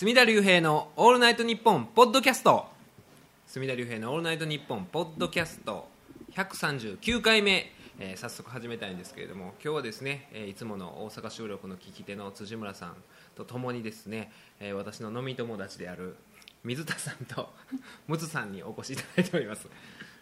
隅田隆平の「オールナイトニッポン」ポッドキャスト。隅田隆平の「オールナイトニッポン」ポッドキャスト。139回目、えー早速始めたいんですけれども今日はですね、えーいつもの大阪収録の聞き手の辻村さんとともにですね、えー私の飲み友達である水田さんと ムツさんにお越しいただいております。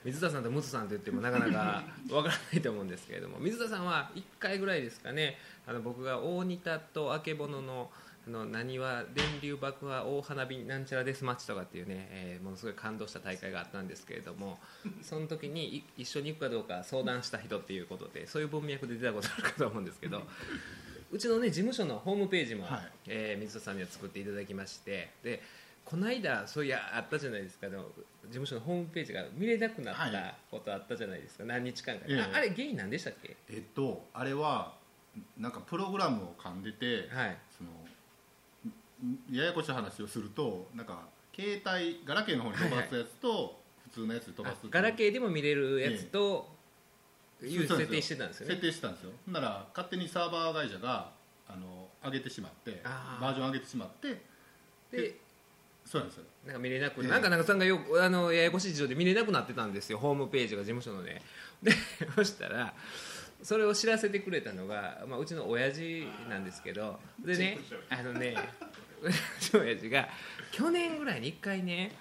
水田さんとムツさんと言ってもなかなか わからないと思うんですけれども水田さんは1回ぐらいですかねあの僕が大仁田とあけぼののあの何は電流爆破大花火なんちゃらデスマッチとかっていうね、えーものすごい感動した大会があったんですけれども その時にい一緒に行くかどうか相談した人っていうことでそういう文脈で出たことあるかと思うんですけど うちのね事務所のホームページも、はい。えー水田さんには作っていただきましてでこの間そういやあったじゃないですかあの事務所のホームページが見れなくなっはたことあったじゃないですか、何日間か、ええ。ああれ原因なんでしたっけ？えっとあれはなんかプログラムを噛んでてはいややこしい話をするとなんか携帯ガラケーの方に飛ばすやつと普通のやつで飛ばすあガラケーでも見れるやつという設定してたんですよね。設定してたんですよ。ほんなら勝手にサーバー会社があの上げてしまってあー。バージョン上げてしまってでそうなんですよ。なんか見れなく、ええ。なんかなんかさんがよあのややこしい事情で見れなくなってたんですよ。ホームページが事務所のね。でそしたらそれを知らせてくれたのが、まあ、うちの親父なんですけど。でねあのねうちの親父が去年ぐらいに1回ね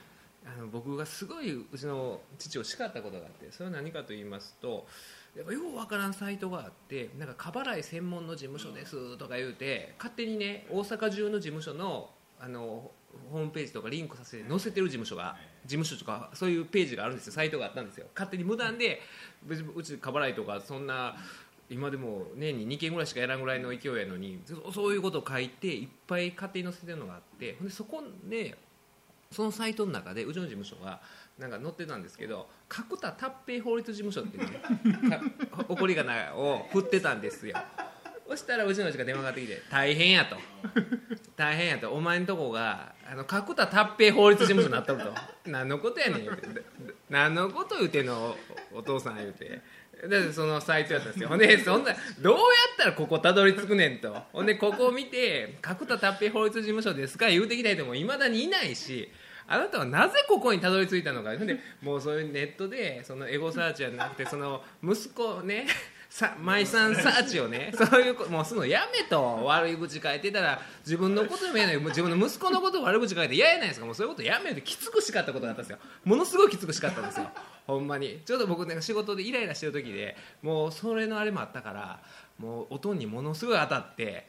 あの僕がすごいうちの父を叱ったことがあってそれは何かと言いますとやっぱようわからんサイトがあってなんか過払い専門の事務所ですとか言うて勝手にね大阪中の事務所のあのホームページとかリンクさせて載せてる事務所が事務所とかそういうページがあるんですよ。サイトがあったんですよ。勝手に無断で別にうち過払いとかそんな今でも年に2件ぐらいしかやらんぐらいの勢いやのにそういうことを書いていっぱい勝手に載せてるのがあってでそこでそのサイトの中でうちの事務所がなんか載ってたんですけど角田達平法律事務所っていうね 怒り仮名を振ってたんですよ。そしたらうちの親父が電話がかかってきて「大変や」と「大変や」と「お前んとこがあの角田達平法律事務所になっとる」と「何のことやねん」言うて「何のこと言うてんのお父さん」言うて。でそのサイトやったんですよ。ほんでそんなどうやったらここたどり着くねんと。ほんでここを見て角田達平法律事務所ですか言うてきた人もいまだにいないしあなたはなぜここにたどり着いたのか。ほんでもうそういうネットでそのエゴサーチじゃなくてその息子ねさマイさんサーチをね そういうこもうするのやめと。悪い口書いてたら自分のことも言えない。自分の息子のことを悪口書いて嫌やないですか。もうそういうことやめてきつく叱ったことがあったんですよ。ものすごいきつく叱ったんですよ。ほんまに。ちょうど僕ね仕事でイライラしてる時でもうそれのあれもあったからもう音にものすごい当たって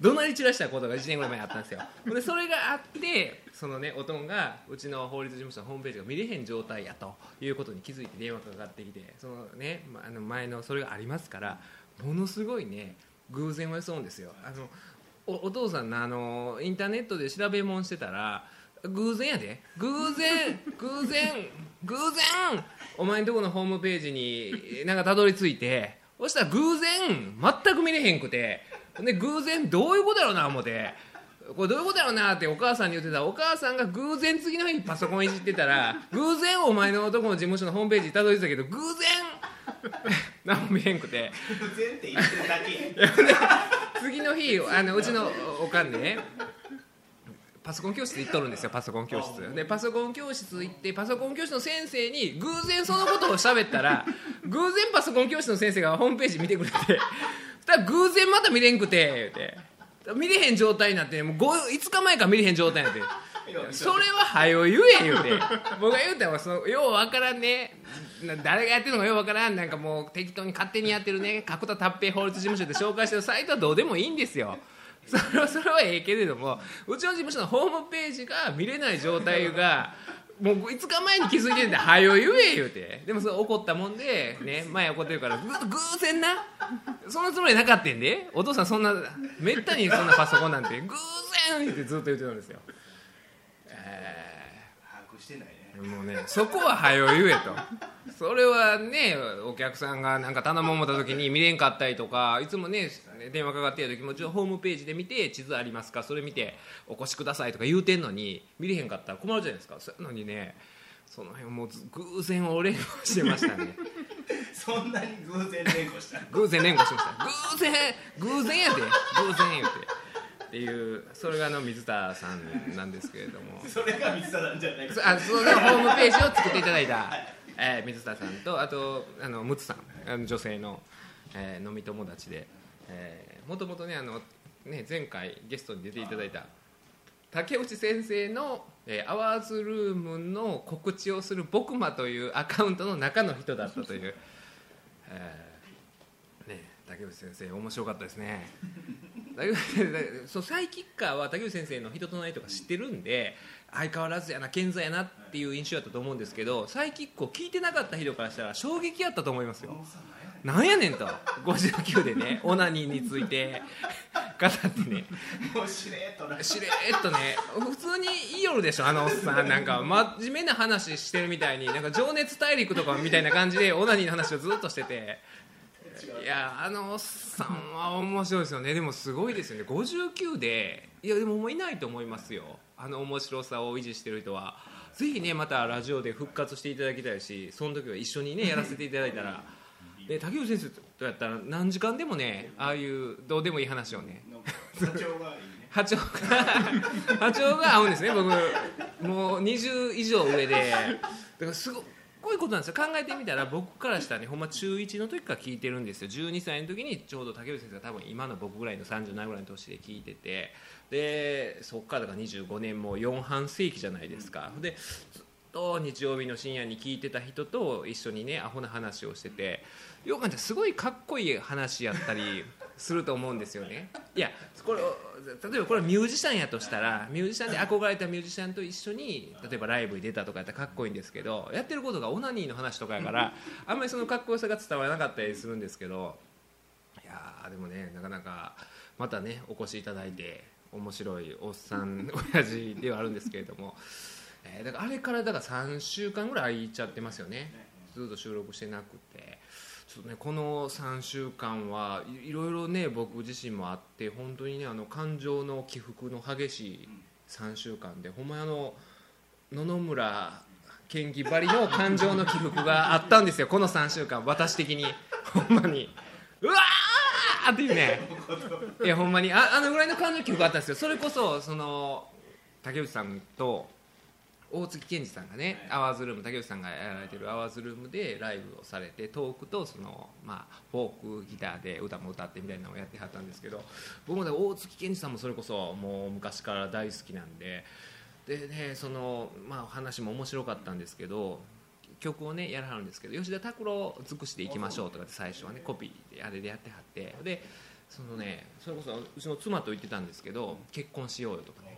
怒鳴り散らしたことが1年ぐらい前にあったんですよ。でそれがあってそのねおとんがうちの法律事務所のホームページが見れへん状態やということに気づいて電話がかかってきてそのねまあの前のそれがありますからものすごいね偶然を装うんですよ。あのおお父さんのあのインターネットで調べ物してたら偶然やで。偶然偶然偶然お前んとこのホームページになんかたどり着いてそしたら偶然全く見れへんくて。で偶然どういうことやろうな思って。これどういうことやろうなってお母さんに言ってたらお母さんが偶然次の日にパソコンいじってたら偶然お前の男の事務所のホームページにたどり着いたけど偶然何も見れんくて。全って言ってるだけ 次の日あのうちのおかんでねパソコン教室行っとるんですよパソコン教室。でパソコン教室行ってパソコン教室の先生に偶然そのことを喋ったら 偶然パソコン教室の先生がホームページ見てくれてたら偶然また見れんくて言うて。見れへん状態になってもう 5, 5日前から見れへん状態になって。それははよ言え言うて。僕が言うたらそのようわからんね。な誰がやってるのかようわからん。なんかもう適当に勝手にやってるね。角田達平法律事務所で紹介してるサイトはどうでもいいんですよ それはそれはええけれどもうちの事務所のホームページが見れない状態が もう5日前に気づいてるんで「はよ言え」言うて。でもそれ怒ったもんでね前怒ってるからぐ偶然なそんなつもりなかったんで。お父さんそんなめったにそんなパソコンなんて偶然ってずっと言ってたんですよ。えーもうねそこははよ言えと。それはねお客さんがなんか頼もう思った時に見れんかったりとかいつもね電話かかってる時もちょホームページで見て地図ありますか？それ見てお越しくださいとか言うてんのに見れへんかったら困るじゃないですか。そういうのにねその辺もうず偶然を連呼してましたね。そんなに偶然連呼した偶然連呼しました。偶然偶然やで。偶然言うてっていうそれがあの水田さんなんですけれども。それが水田なんじゃない。そあそのホームページを作っていただいた、えー水田さんとあとあのムツさん。あの女性の、えー飲み友達で、えーもともとねあのね前回ゲストに出ていただいた竹内先生の、えーアワーズルームの告知をする僕間というアカウントの中の人だったという、えーね、竹内先生面白かったですねそうサイキッカーは竹内先生の人となりとか知ってるんで相変わらずやな健在やなっていう印象だったと思うんですけどサイキックを聞いてなかった人からしたら衝撃やったと思いますよ。なんやねんと。59でねオナニーについて語ってね。もうしれっとな。しれっとね普通に言いよるでしょあのおっさん。なんか真面目な話してるみたいになんか情熱大陸とかみたいな感じでオナニーの話をずっとしてていやあのおっさんは面白いですよね。でもすごいですよね。59でいやでももういないと思いますよ。あの面白さを維持してる人は。ぜひねまたラジオで復活していただきたいしその時は一緒にね やらせていただいたら。で竹内先生とやったら何時間でもねああいうどうでもいい話をね。社長がいいね。波長が波長が合うんですね僕。もう20以上上で。だからすごこういうことなんですよ。考えてみたら僕からしたらねほんま中1の時から聞いてるんですよ。12歳の時にちょうど竹内先生が多分今の僕ぐらいの37ぐらいの年で聞いてて。でそっからだから25年もう4半世紀じゃないですか。でずっと日曜日の深夜に聞いてた人と一緒にねアホな話をしてて。よく考えたすごいかっこいい話やったりすると思うんですよね。いやこれ例えばこれミュージシャンやとしたらミュージシャンで憧れたミュージシャンと一緒に例えばライブに出たとかやったらかっこいいんですけどやってることがオナニーの話とかやからあんまりそのかっこよさが伝わらなかったりするんですけどいやでもねなかなかまたねお越しいただいて面白いおっさん親父ではあるんですけれども、えーだからあれからだから3週間ぐらい空いちゃってますよね。ずっと収録してなくて。ね。この3週間はいろいろね僕自身もあって本当にねあの感情の起伏の激しい3週間でほんまにあの野々村県議ばりの感情の起伏があったんですよ。この3週間私的に。ほんまに。うわーっていうね。いやほんまに。ああのぐらいの感情の起伏があったんですよ。それこそその竹内さんと大月健二さんがねアワーズルーム竹内さんがやられてるアワーズルームでライブをされてトークとその、まあ、フォークギターで歌も歌ってみたいなのをやってはったんですけど僕もね大月健二さんもそれこそもう昔から大好きなんででねその、まあ、話も面白かったんですけど曲をねやらはるんですけど吉田拓郎尽くしていきましょうとかって最初はねコピーであれでやってはってでそのねそれこそうちの妻と言ってたんですけど結婚しようよとかね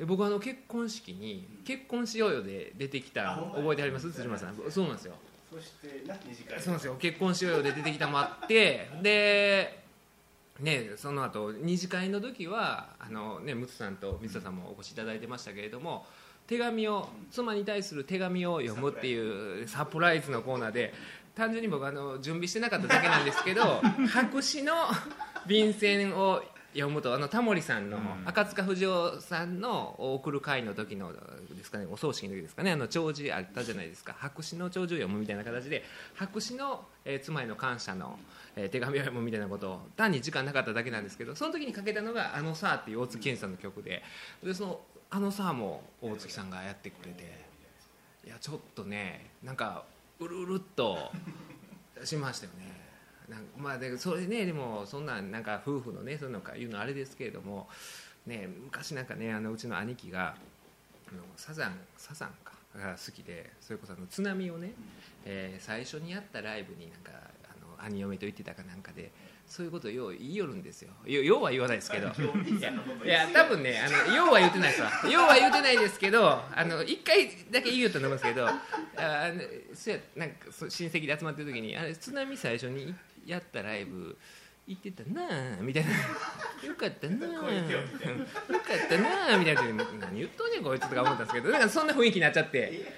で僕あの結婚式に「結婚しようよ」で出てきた覚えてあります？辻村さん。そうなんですよ。そしてな二次会そうなんですよ。結婚しようよで出てきたもあってでねその後二次会の時はあのねムツさんと水田さんもお越しいただいてましたけれども手紙を妻に対する手紙を読むっていうサプライズのコーナーで単純に僕あの準備してなかっただけなんですけど 白紙の便箋を読むとあのタモリさんの、うん赤塚不二夫さんの送る会の時のですかねお葬式の時ですかねあの弔辞あったじゃないですか白紙の弔辞を読むみたいな形で白紙の、えー妻への感謝の、えー手紙を読むみたいなことを単に時間なかっただけなんですけどその時にかけたのが「あのさ」っていう大月健二さんの曲ででその「あのさ」も大月さんがやってくれていやちょっとねなんかうるうるっとしましたよね。なんかまあでそれねでもそんなんなんか夫婦のねそういうのか言うのあれですけれどもね昔なんかねあのうちの兄貴があのサザンサザンかが好きでそれこそあの津波をね、えー最初にやったライブになんかあの兄嫁と言ってたかなんかでそういうことをよう言いよるんですよ。よようは言わないですけど。いや多分ねあのようは言ってないですわ。ようは言ってないですけどあの一回だけ言うと思うんですけどあそうやなんか親戚で集まってる時にあれ津波最初にやったライブ行ってたなあ みたいな。よかったなあよかったなあみたいな。何言っとんねんこいつとか思ったんですけど。なんかそんな雰囲気になっちゃって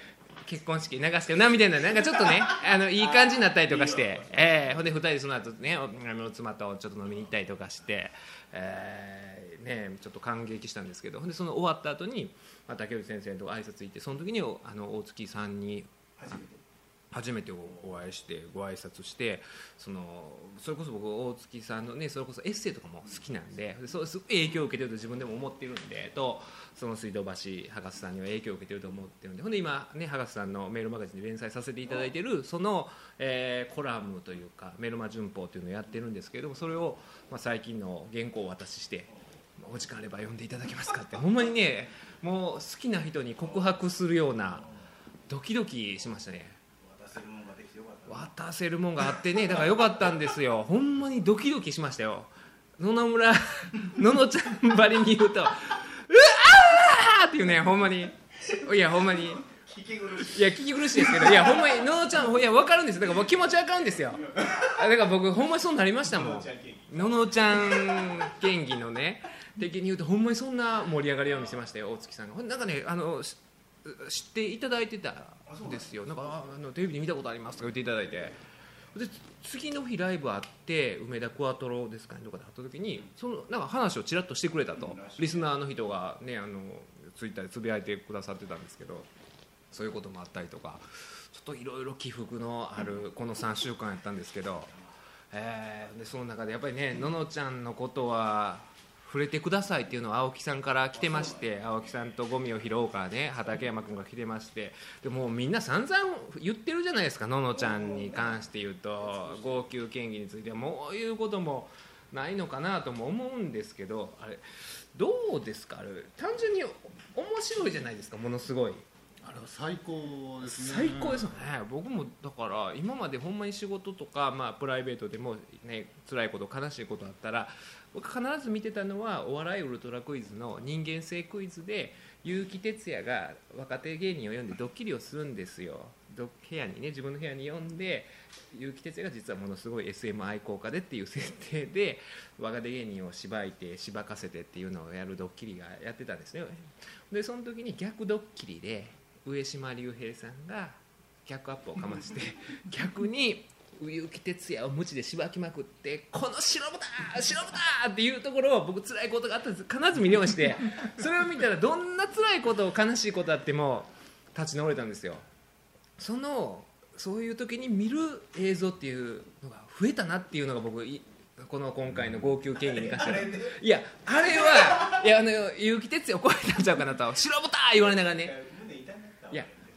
結婚式流してるなみたいな。なんかちょっとねあのいい感じになったりとかして、えーほんで2人でその後ねおあの妻とちょっと飲みに行ったりとかして、えーね、ちょっと感激したんですけど。ほんでその終わった後に、まあ、竹内先生と挨拶行ってその時におあの大月さんに初めて初めてお会いしてご挨拶してそのそれこそ僕大月さんのねそれこそエッセイとかも好きなんででそうすごい影響を受けてると自分でも思ってるんでとその水道橋博士さんには影響を受けてると思ってるんでほんで今ね博士さんのメールマガジンで連載させていただいてるその、えーコラムというかメルマ旬報というのをやってるんですけれどもそれを、まあ、最近の原稿をお渡ししてお時間あれば読んでいただけますかって。ほんまにねもう好きな人に告白するようなドキドキしましたね。渡せるもんがあってね。だからよかったんですよ。ほんまにドキドキしましたよ。野々村 ののちゃんばりに言うと「うわー!」っていうねほんまに。いやほんまに。聞き苦しい。いや聞き苦しいですけどいやほんまにののちゃんいや分かるんですよ。だから僕気持ち分かるんですよ。あだから僕ほんまにそうなりましたもん。ののちゃん県議のね。的に言うとほんまにそんな盛り上がりを見せましたよ大月さんが。ほんなんかねあのし知っていただいてたんですよ。なんか？ああのテレビで見たことありますとか言っていただいて。で次の日ライブあって梅田クワトロですかねとかで会った時にそのなんか話をちらっとしてくれたと。リスナーの人がねあのツイッターでつぶやいてくださってたんですけどそういうこともあったりとか。ちょっといろいろ起伏のあるこの3週間やったんですけど、えーでその中でやっぱりねののちゃんのことは触れてくださいっていうのは青木さんから来てまして青木さんとゴミを拾おうからね畠山君が来てましてでもうみんな散々言ってるじゃないですかののちゃんに関して言うと号泣嫌疑について。はもう言うこともないのかなとも思うんですけどあれどうですか？あれ単純に面白いじゃないですかものすごい。あれは最高ですね。最高ですよね。僕もだから今までほんまに仕事とか、まあ、プライベートでも、ね辛いこと悲しいことあったら僕必ず見てたのはお笑いウルトラクイズの人間性クイズで結城哲也が若手芸人を呼んでドッキリをするんですよ。ど部屋にね自分の部屋に呼んで結城哲也が実はものすごい SM 愛好家でっていう設定で若手芸人をしばいてしばかせてっていうのをやるドッキリがやってたんですね。でその時に逆ドッキリで上島竜兵さんが逆アップをかまして 逆に結城哲也を無知でしばきまくって「この白豚白豚!」っていうところを僕辛いことがあったんです必ず見直して それを見たらどんな辛いこと悲しいことあっても立ち直れたんですよそのそういう時に見る映像っていうのが増えたなっていうのが僕いこの今回の号泣権利に関してはいやあれはいやあの結城哲也を超えたんちゃうかなと「白豚!」言われながらね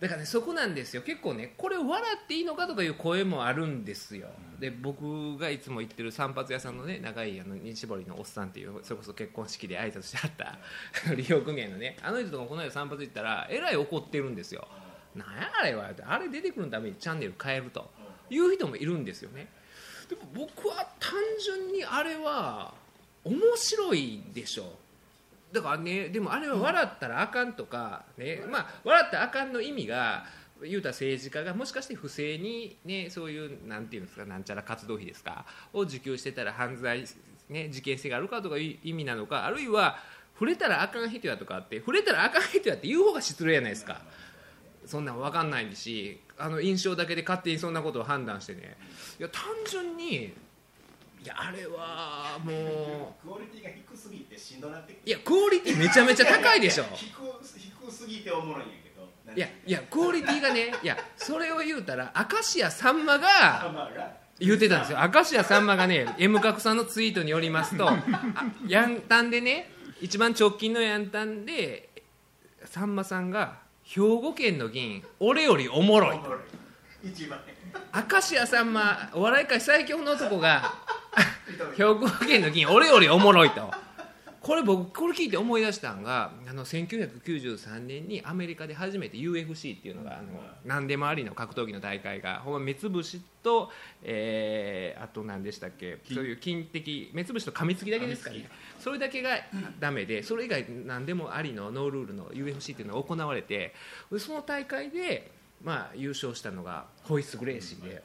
だからねそこなんですよ。結構ねこれを笑っていいのかとかいう声もあるんですよ。で僕がいつも行ってる散髪屋さんのね長いあの西堀のおっさんっていうそれこそ結婚式で挨拶してはった利用組合のねあの人とかこの間散髪行ったらえらい怒ってるんですよ。なんやあれはあれ出てくるためにチャンネル変えると。いう人もいるんですよね。でも僕は単純にあれは面白いでしょだからねでもあれは笑ったらあかんとか、ねまあ、笑ったらあかんの意味が言うたら政治家がもしかして不正に、ね、そういうなんていうんですかなんちゃら活動費ですかを受給してたら犯罪、ね、事件性があるかとかいう意味なのかあるいは触れたらあかん人やとかって触れたらあかん人やって言う方が失礼やないですか。そんなん分かんないしあの印象だけで勝手にそんなことを判断してね。いや単純にいやあれはもう。クオリティが低すぎてしんどなっていやクオリティめちゃめちゃ高いでしょ。低低すぎておもろいんやけど。いやいやクオリティがねいやそれを言うたら明石家さんまあが。言ってたんですよ。明石家さんまがね M 角さんのツイートによりますと あヤンタンでね一番直近のヤンタンでさんまさんが兵庫県の議員俺よりおもろいおもろい。一番明石家さんまお笑い界最強の男が 兵庫県の議員俺よりおもろいと。これ僕これ聞いて思い出したんがあの1993年にアメリカで初めて UFC っていうのがあの何でもありの格闘技の大会がほんま目つぶしと、えーあと何でしたっけそういう金的目つぶしと噛みつきだけですかね。それだけがダメでそれ以外何でもありのノールールの UFC っていうのが行われてでその大会で、まあ、優勝したのがホイス・グレイシーで。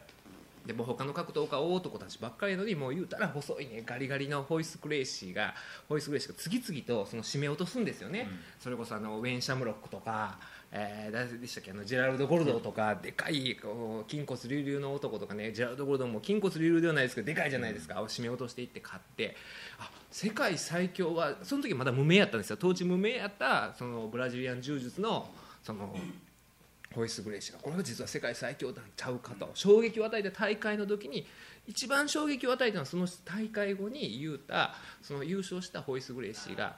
でもう他の格闘家は大男たちばっかりやのにもう言うたら細いねガリガリのホイス・グレイシーがホイス・グレイシーが次々とその締め落とすんですよね、それこそあのウェイン・シャムロックとか、えー誰でしたっけあのジェラルド・ゴルドーとか、でかいこう筋骨隆々の男とかねジェラルド・ゴルドーも筋骨隆々ではないですけどでかいじゃないですか、締め落としていって勝って。あ世界最強はその時まだ無名やったんですよ。当時無名やったそのブラジリアン柔術のそのホイス・グレイシーがこれが実は世界最強なんちゃうかと衝撃を与えた大会の時に一番衝撃を与えたのはその大会後に言うたその優勝したホイス・グレイシーが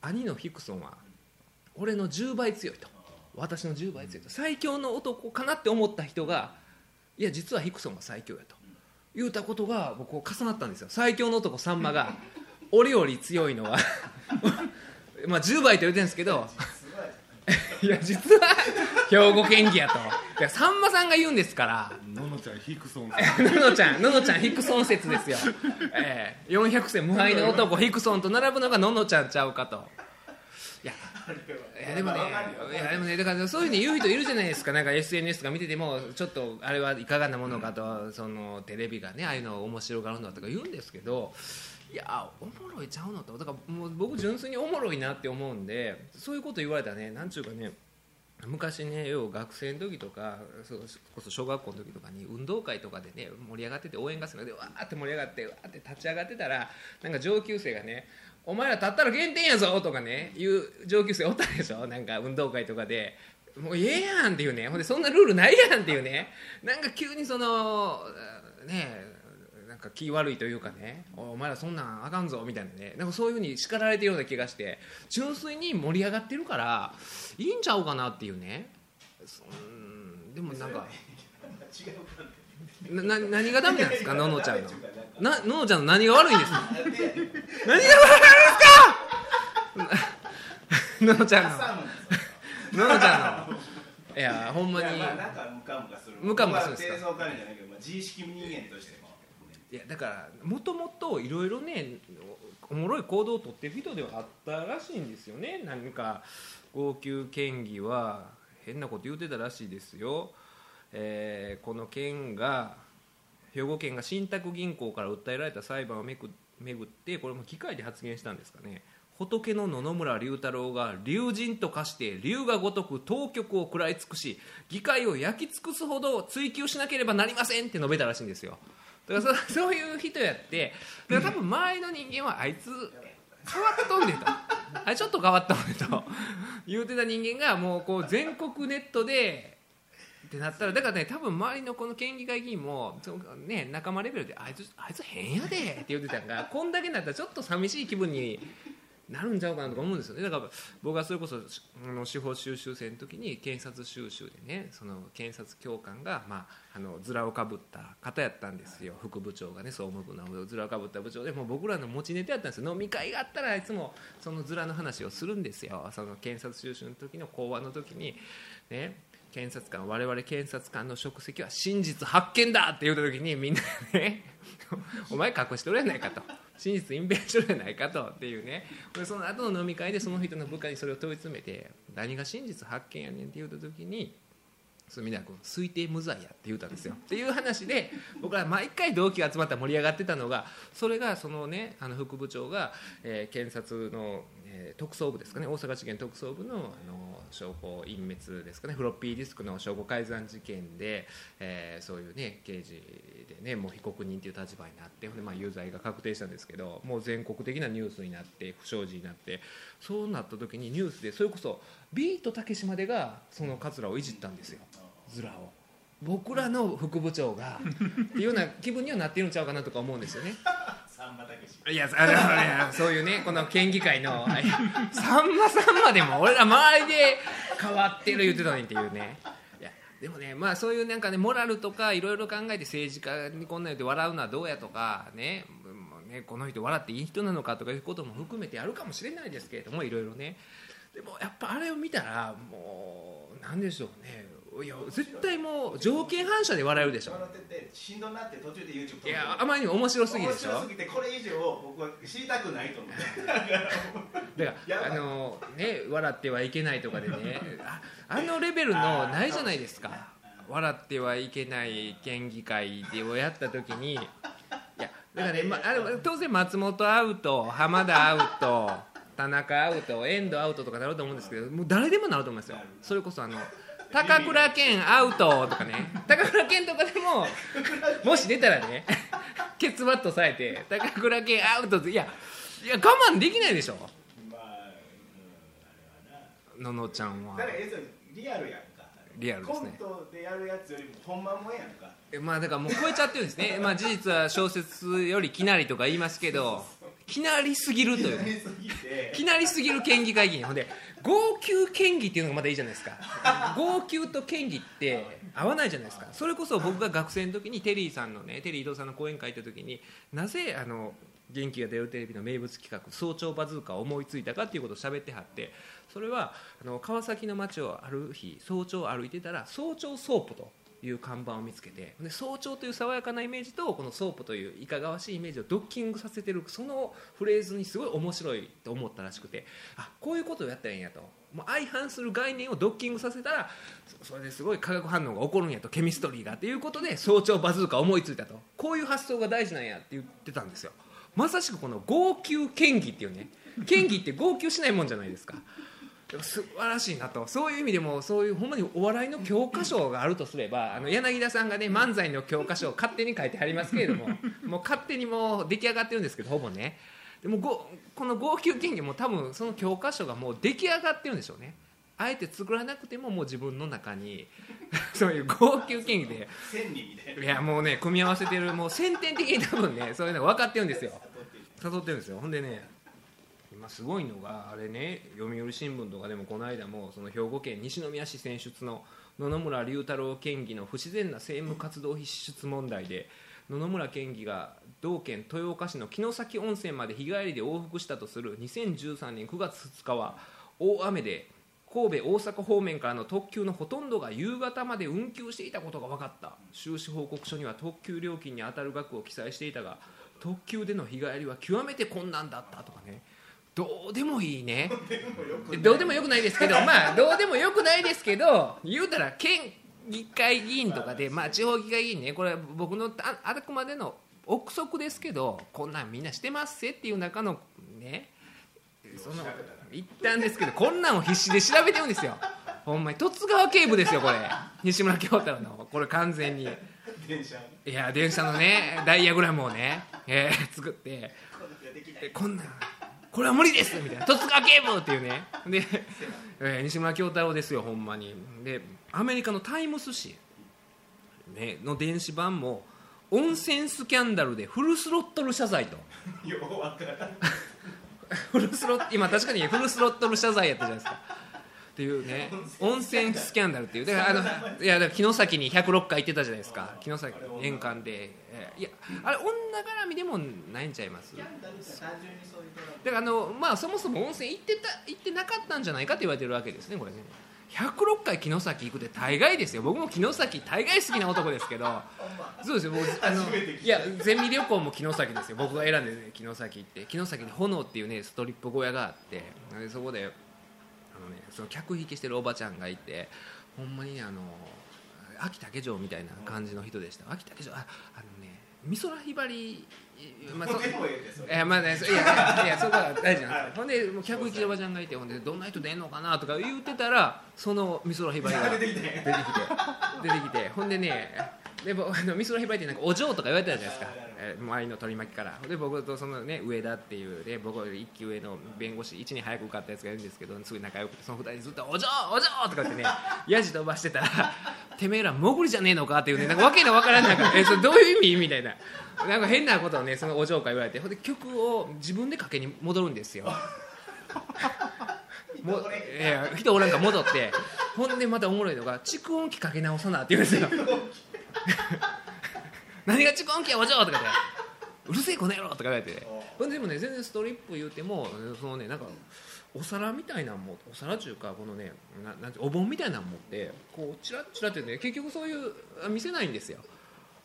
兄のヒクソンは俺の10倍強いと。私の10倍強いと。最強の男かなって思った人がいや実はヒクソンが最強やと。言うたことが僕重なったんですよ。最強の男さんまが俺より強いのは まあ10倍と言うてるんですけど。いや実は 兵庫県議やと。いやさんまさんが言うんですから。ののちゃんヒクソンののちゃんののちゃんヒクソン説ですよ、ええ。400戦無敗の男ヒクソンと並ぶのがののちゃんちゃうかと。いやいやでもねいやでもねだからそういうふうに言う人いるじゃないですか。なんか SNS とか見ててもちょっとあれはいかがなものかとそのテレビがねああいうのを面白がるのとか言うんですけどいやおもろいちゃうのと。だからもう僕純粋におもろいなって思うんでそういうこと言われたらねなんちゅうかね昔ね要は学生の時とかそこそ小学校の時とかに運動会とかでね盛り上がってて応援合戦でわーって盛り上がってわーって立ち上がってたらなんか上級生がね「お前ら立ったら減点やぞ」とかね言う上級生おったでしょ？なんか運動会とかで。もうええやんっていうね。ほんでそんなルールないやんっていうね。なんか急にそのねなんか気悪いというかねおお前らそんなんあかんぞみたいなね。なんかそういうふうに叱られてるような気がして純粋に盛り上がってるからいいんちゃうかなっていうね。そうんでもなんか なな何がダメなんですか？ののちゃんの。ななののちゃんの何が悪いんです？か何が悪いんですか？ののちゃんの。ののちゃんの。いやほんまに。ムカムカする。ムカムカするんですか？まあ、自意識人間としてもいやだからもともといろいろねおもろい行動をとってる人ではあったらしいんですよね。なんか号泣県議は変なこと言うてたらしいですよ、えーこの県が兵庫県が信託銀行から訴えられた裁判をめく巡ってこれも議会で発言したんですかね。仏の野々村龍太郎が龍神と化して龍が如く当局を食らい尽くし議会を焼き尽くすほど追及しなければなりませんって述べたらしいんですよ。だからそ そういう人やってだから多分周りの人間はあいつ変わっとんねんと。あれちょっと変わったんねんと。言うてた人間がもうこう全国ネットでってなったらだからね多分周りのこの県議会議員もそのね仲間レベルであいつあいつ変やでって言ってたんがこんだけになったらちょっと寂しい気分になるんちゃうかなとか思うんですよね。だから僕はそれこそあの司法修習生の時に検察修習でねその検察教官が、まあ、あのズラをかぶった方やったんですよ。副部長がね総務部のズラをかぶった部長でもう僕らの持ちネタやったんですよ。飲み会があったらいつもそのズラの話をするんですよ。その検察修習の時の講話の時にね検察官我々検察官の職責は真実発見だって言った時にみんなね お前隠しとるやないかと。真実隠蔽しとるやないかとっていうね。でその後の飲み会でその人の部下にそれを問い詰めて何が真実発見やねんって言うた時に隅田君推定無罪やって言うたんですよ。っていう話で僕は毎回同期が集まったら盛り上がってたのがそれがそのねあの副部長が、えー検察の、えー特捜部ですかね。大阪地検特捜部のあの証拠隠滅ですかね。フロッピーディスクの証拠改ざん事件で、えーそういうね刑事でねもう被告人という立場になってでまあ有罪が確定したんですけどもう全国的なニュースになって不祥事になってそうなった時にニュースでそれこそビートたけしまでがその桂をいじったんですよ。ズラを。僕らの副部長が。っていうような気分にはなってるんちゃうかなとか思うんですよね。いやあのいやそういうねこの県議会のさんまさんまでも俺ら周りで変わってる言ってたのにっていうね。いやでもねまあそういうなんかねモラルとかいろいろ考えて政治家にこんな言って笑うのはどうやとかねもうねこの人笑っていい人なのかとかいうことも含めてあるかもしれないですけれどもいろいろね。でもやっぱあれを見たらもうなんでしょうね。いや絶対もう条件反射で笑えるでしょ。笑っててしんどなって途中で YouTube いやあまりにも面白すぎるでしょ。面白すぎてこれ以上僕は知りたくないと思って だからあのね笑ってはいけないとかでね。ああのレベルのないじゃないですか。笑ってはいけない県議会でをやった時に。いやだからね、まあ、あれ当然松本アウト浜田アウト田中アウト遠藤アウトとかなると思うんですけどもう誰でもなると思いますよ。それこそあの高倉健アウトとかね。高倉健とかでももし出たらねケツバットされて高倉健アウトっていやいや我慢できないでしょ。ののちゃんは。リアルやんか。リアルですコンねトでやるやつよりも本番もええやんか。えまあだからもう超えちゃってるんですね。まあ事実は小説よりきなりとか言いますけど きなりすぎるというきなりすぎる県議会議員。ほんで号泣県議っていうのがまだいいじゃないですか。号泣と県議って合わないじゃないですか。それこそ僕が学生の時にテリーさんのねテリー伊藤さんの講演会行った時になぜあの元気が出るテレビの名物企画早朝バズーカを思いついたかっていうことを喋ってはってそれはあの川崎の街をある日早朝歩いてたら早朝ソープという看板を見つけてで早朝という爽やかなイメージとこのソープといういかがわしいイメージをドッキングさせてるそのフレーズにすごい面白いと思ったらしくてあこういうことをやったらいいんやと。もう相反する概念をドッキングさせたらそれですごい化学反応が起こるんやと。ケミストリーがっていうことで早朝バズーカ思いついたと。こういう発想が大事なんやって言ってたんですよ。まさしくこの号泣県議っていうね。県議って号泣しないもんじゃないですか。素晴らしいなと。そういう意味でもそういうほんまにお笑いの教科書があるとすればあの柳田さんがね漫才の教科書を勝手に書いてはりますけれどももう勝手にもう出来上がってるんですけどほぼね。でもごこの号泣権限も多分その教科書がもう出来上がってるんでしょうね。あえて作らなくてももう自分の中に そういう号泣権限で。いやもうね組み合わせてるもう先天的に多分ねそういうのが分かってるんですよ。誘ってるんですよ。ほんでね今すごいのがあれね読売新聞とかでもこの間もその兵庫県西宮市選出の野々村龍太郎県議の不自然な政務活動費支出問題で野々村県議が同県豊岡市の城崎温泉まで日帰りで往復したとする2013年9月2日は大雨で神戸大阪方面からの特急のほとんどが夕方まで運休していたことが分かった。収支報告書には特急料金に当たる額を記載していたが特急での日帰りは極めて困難だったとかね。どうでもいいね。どうでもよくない？ですけどまあどうでもよくないですけど言うたら県議会議員とかで、まあ、地方議会議員ねこれは僕のああくまでの憶測ですけどこんなんみんなしてますせっていう中のねその一旦ですけどこんなんを必死で調べてるんですよ。ほんまに十津川警部ですよこれ。西村京太郎のこれ完全に。電車いや電車のねダイヤグラムをね、えー作って。こんなんこれは無理ですみたいな。十津川警部っていうね。で、えー西村京太郎ですよほんまに。でアメリカのタイムス紙、ね、の電子版も温泉スキャンダルでフルスロットル謝罪と。ようわからん。フルスロッ今確かにフルスロットル謝罪やったじゃないですかっていうね 温泉スキャンダルっていう。だからあのいやだから城崎に106回行ってたじゃないですか。城崎年間で。えーいやあれ女絡みでもないんちゃいます？だからあのまあそもそも温泉行ってた行ってなかったんじゃないかって言われてるわけですねこれね。106回城崎行くって大概ですよ。僕も城崎大概好きな男ですけど。そうですよ。僕あのいやゼミ旅行も城崎ですよ。僕が選んで、ね、城崎行って。城崎に炎っていうねストリップ小屋があって。でそこであの、ね、その客引きしてるおばちゃんがいてほんまにねあの秋竹城みたいな感じの人でした。秋竹城ああのね美空ひばりまあそでもえいやまあね、そいやいや そこは大事なんですよ。ほんでもう客引きのおばちゃんがいてほんでどんな人出んのかなとか言ってたらその美空ひばりが出てきて。出てきて出てきて。ほんでねでもあの美空ひばりってなんかお嬢とか言われてたじゃないですか、えー周りの取り巻きからで僕とそのね上田っていうね僕一期上の弁護士1に早く受かったやつがいるんですけどすごい仲良くてその二人ずっと「お嬢お嬢!」とかってね やじ飛ばしてたら「てめえら潜りじゃねえのか?」っていうねなんかわけのわからんなんか「えそれどういう意味?」みたいななんか変なことをねそのお嬢から言われてほんで曲を自分でかけに戻るんですよもういや人おらんから戻ってほんでまたおもろいのが蓄音機かけ直さなって言うんですよ何が蓄音機やお嬢とかでうるせえこの野郎とか言われて。ででもね全然ストリップ言うてもそのねなんかお皿みたいなのもお皿っていうかこのねななんてお盆みたいなの持ってこうチラッチラってね結局そういうあ見せないんですよ。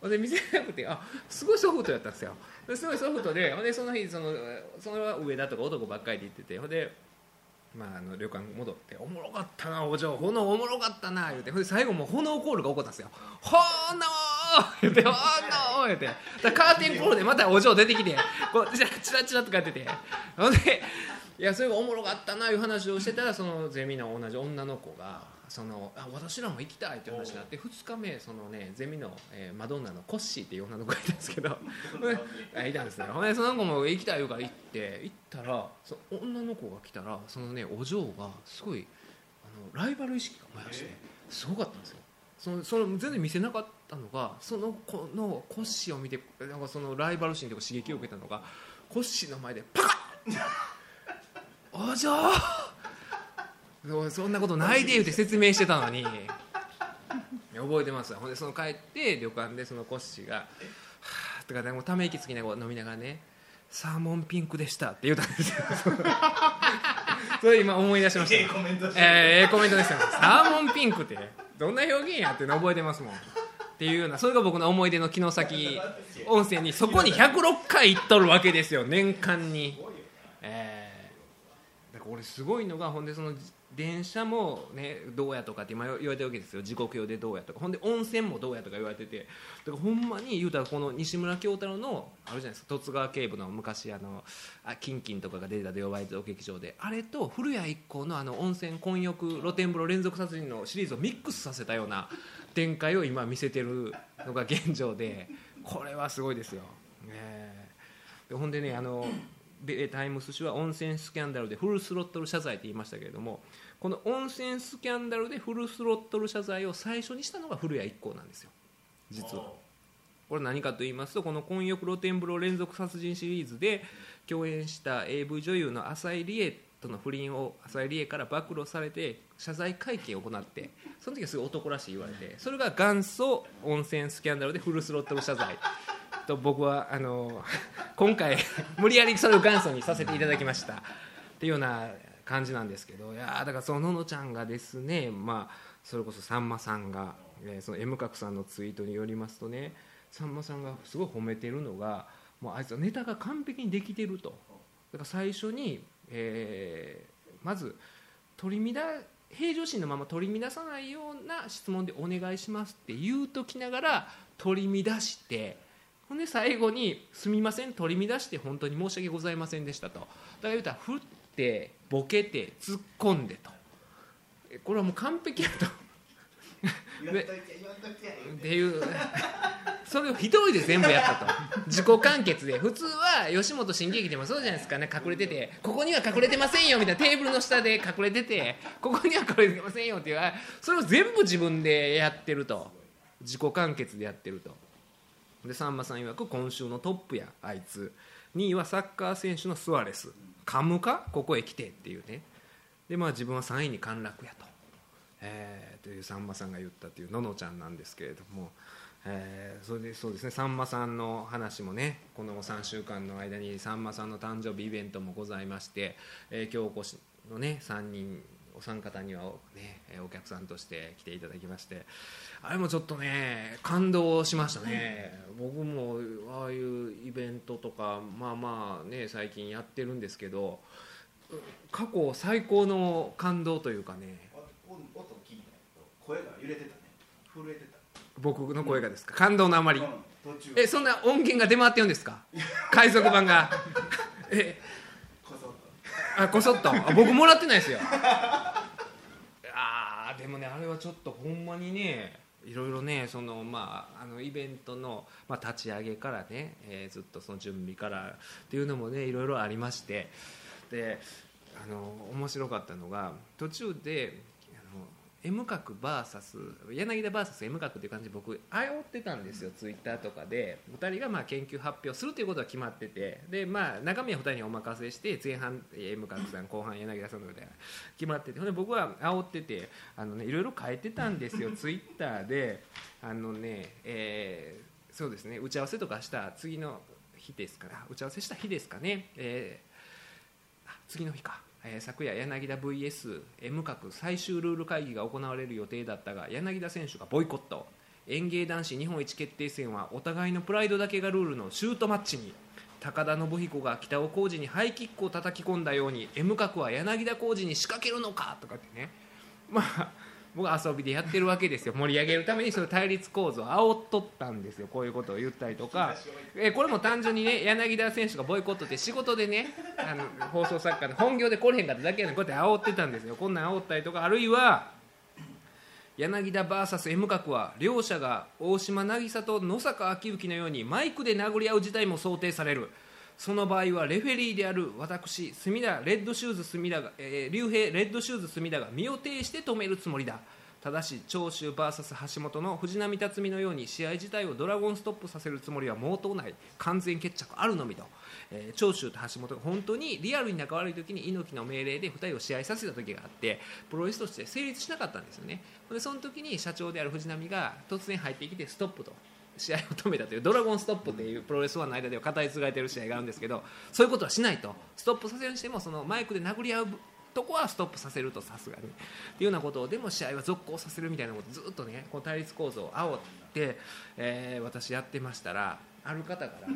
ほんで見せなくてあすごいソフトやったんですよ。ですごいソフトでほんでその日そのそれは上田とか男ばっかりで言っててほんでまあ、あの旅館戻って「おもろかったなお嬢炎おもろかったな」言うてほんで最後もう炎コールが起こったんですよ「炎!」言うて「炎!」言うてカーテンコールでまたお嬢出てきてこうチラチラチラとかやっててほんでいやそれがおもろかったないう話をしてたらそのゼミの同じ女の子がそのあ私らも行きたいっていう話になって2日目そのねゼミの、えーマドンナのコッシーっていう女の子がいたんですけど。あいたんですね。ほんでその子も行きたい言うから行って行ったらその女の子が来たらそのねお嬢がすごいあのライバル意識が燃やしてすごかったんですよ。そのその全然見せなかったのがその子のコッシーを見てなんかそのライバル心とか刺激を受けたのがコッシーの前でパカッお嬢。そんなことないで言うて説明してたのに。覚えてますほんでその帰って旅館でそのコッシーが「はあ」とかなんかため息つきながら飲みながらね「サーモンピンクでした」って言ったんですよ。それ今思い出しました。ええコメントしてえー、ええコメントですよサーモンピンクってどんな表現やって覚えてますもん。っていうようなそれが僕の思い出の城崎温泉にそこに106回行っとるわけですよ。年間に俺すごいのがほんでその電車もねどうやとかって今言われてるわけですよ。時刻表でどうやとか。ほんで温泉もどうやとか言われてて。だからほんまに言うたらこの西村京太郎のあるじゃないですか。十津川警部の昔あのあキンキンとかが出てたで呼ばれてる劇場で。あれと古谷一行のあの温泉混浴露天風呂連続殺人のシリーズをミックスさせたような展開を今見せてるのが現状で。これはすごいですよ。ねでほんでねあのタイムス紙は温泉スキャンダルでフルスロットル謝罪って言いましたけれどもこの温泉スキャンダルでフルスロットル謝罪を最初にしたのが古谷一行なんですよ。実は。これ何かと言いますとこの「混浴露天風呂連続殺人」シリーズで共演した AV 女優の浅井理恵との不倫を浅井理恵から暴露されて謝罪会見を行ってその時はすごい男らしい言われてそれが元祖温泉スキャンダルでフルスロットル謝罪と僕はあの今回 無理やりそれを元祖にさせていただきました。っていうような感じなんですけどいやだからそのののちゃんがですねまあそれこそさんまさんが、えーその M 角さんのツイートによりますとねさんまさんがすごい褒めてるのがもうあいつはネタが完璧にできてると。だから最初に、えーまず取り乱平常心のまま取り乱さないような質問でお願いしますって言うときながら取り乱してほんで最後に「すみません取り乱して本当に申し訳ございませんでした」と。だから言うたら振ってボケて突っ込んでと。えこれはもう完璧やと。言わんといて言わんといてって。いうそれを一人で全部やったと。自己完結で。普通は吉本新喜劇でもそうじゃないですかね。隠れててここには隠れてませんよみたいな。テーブルの下で隠れててここには隠れてませんよっていうあそれを全部自分でやってると。自己完結でやってるとでさんまさん曰く今週のトップやあいつ。2位はサッカー選手のスアレス。カムか？ここへ来てっていうね。でまあ自分は3位に陥落やと、えーというさんまさんが言ったっていうののちゃんなんですけれども、えーそれでそうですね。さんまさんの話もねこの3週間の間にさんまさんの誕生日イベントもございまして、えー今日お越しのね3人お三方にはお,、ね、えーお客さんとして来ていただきましてあれもちょっとね感動しましたね、僕もああいうイベントとかまあまあね最近やってるんですけどう過去最高の感動というかねお音聞いた声が揺れてたね。震えてた。僕の声がですか？感動のあまり。うんえそんな音源が出回ってるんですか？海賊版が。えあこそっと。あ僕もらってないですよ。あーでもねあれはちょっとほんまにねいろいろねそのまああのイベントの、まあ、立ち上げからね、えーずっとその準備からっていうのもねいろいろありまして。であの面白かったのが途中で M 角 VS 柳田 VSM 角っていう感じで僕あおってたんですよツイッターとかで。2人がまあ研究発表するということは決まってて。でまあ中身は2人にお任せして前半 M 角さん後半柳田さんのみたいな決まってて。ほんで僕は煽っててあの、ね、いろいろ変えてたんですよツイッターで。あのね、えーそうですね打ち合わせとかした次の日ですから打ち合わせした日ですかね、え次の日か、え昨夜柳田 VSM 角最終ルール会議が行われる予定だったが柳田選手がボイコット。園芸男子日本一決定戦はお互いのプライドだけがルールのシュートマッチに。高田信彦が北尾浩二にハイキックを叩き込んだように M 角は柳田浩二に仕掛けるのかとかってね。まあ僕は遊びでやってるわけですよ。盛り上げるためにその対立構造を煽っとったんですよ。こういうことを言ったりとか。えこれも単純にね柳田選手がボイコットって仕事でねあの放送作家で本業で来れへんかっただけやねん。こうやって煽ってたんですよ。こんなん煽ったりとか。あるいは柳田 VSM 角は両者が大島渚と野坂昭之のようにマイクで殴り合う事態も想定される。その場合はレフェリーである私隅田レッドシューズ隅田が、えー、竜兵レッドシューズ隅田が身を挺して止めるつもりだ。ただし長州 VS 橋本の藤波辰巳のように試合自体をドラゴンストップさせるつもりは毛頭ない。完全決着あるのみと、えー長州と橋本が本当にリアルに仲悪い時に猪木の命令で2人を試合させた時があってプロレスとして成立しなかったんですよね。でその時に社長である藤波が突然入ってきてストップと。試合を止めたというドラゴンストップっていうプロレスファンの間では語り継がれている試合があるんですけどそういうことはしないとストップさせるにしてもそのマイクで殴り合うとこはストップさせるとさすがにっていうようなことをでも試合は続行させるみたいなことをずっとねこう対立構造を煽って、えー私やってましたらある方から。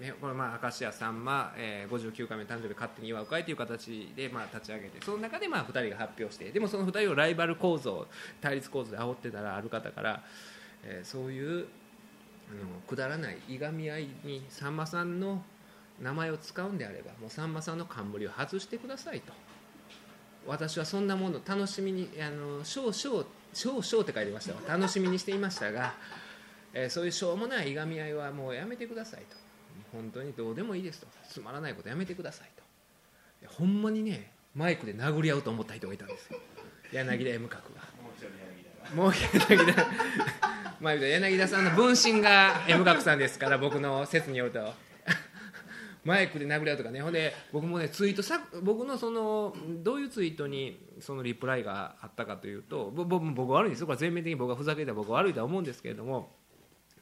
ね、これまあ明石家さんま、えー、59回目誕生日勝手に祝う会という形でまあ立ち上げてその中でまあ2人が発表してでもその2人をライバル構造対立構造で煽ってたらある方から、えーそういうあのくだらないいがみ合いにさんまさんの名前を使うんであればもうさんまさんの冠を外してくださいと私はそんなもの楽しみにあの少々少々って書いてました楽しみにしていましたが、えーそういうしょうもないいがみ合いはもうやめてくださいと本当にどうでもいいですとつまらないことやめてくださいといほんまにねマイクで殴り合うと思った人がいたんですよ柳田 M 角が。もう一人柳田がまあ柳田さんの分身が M 学さんですから僕の説によると。マイクで殴り合うとかね。ほんで僕もねツイートさ僕のそのどういうツイートにそのリプライがあったかというと僕僕悪いんですよ。これ全面的に僕がふざけて僕は悪いとは思うんですけれども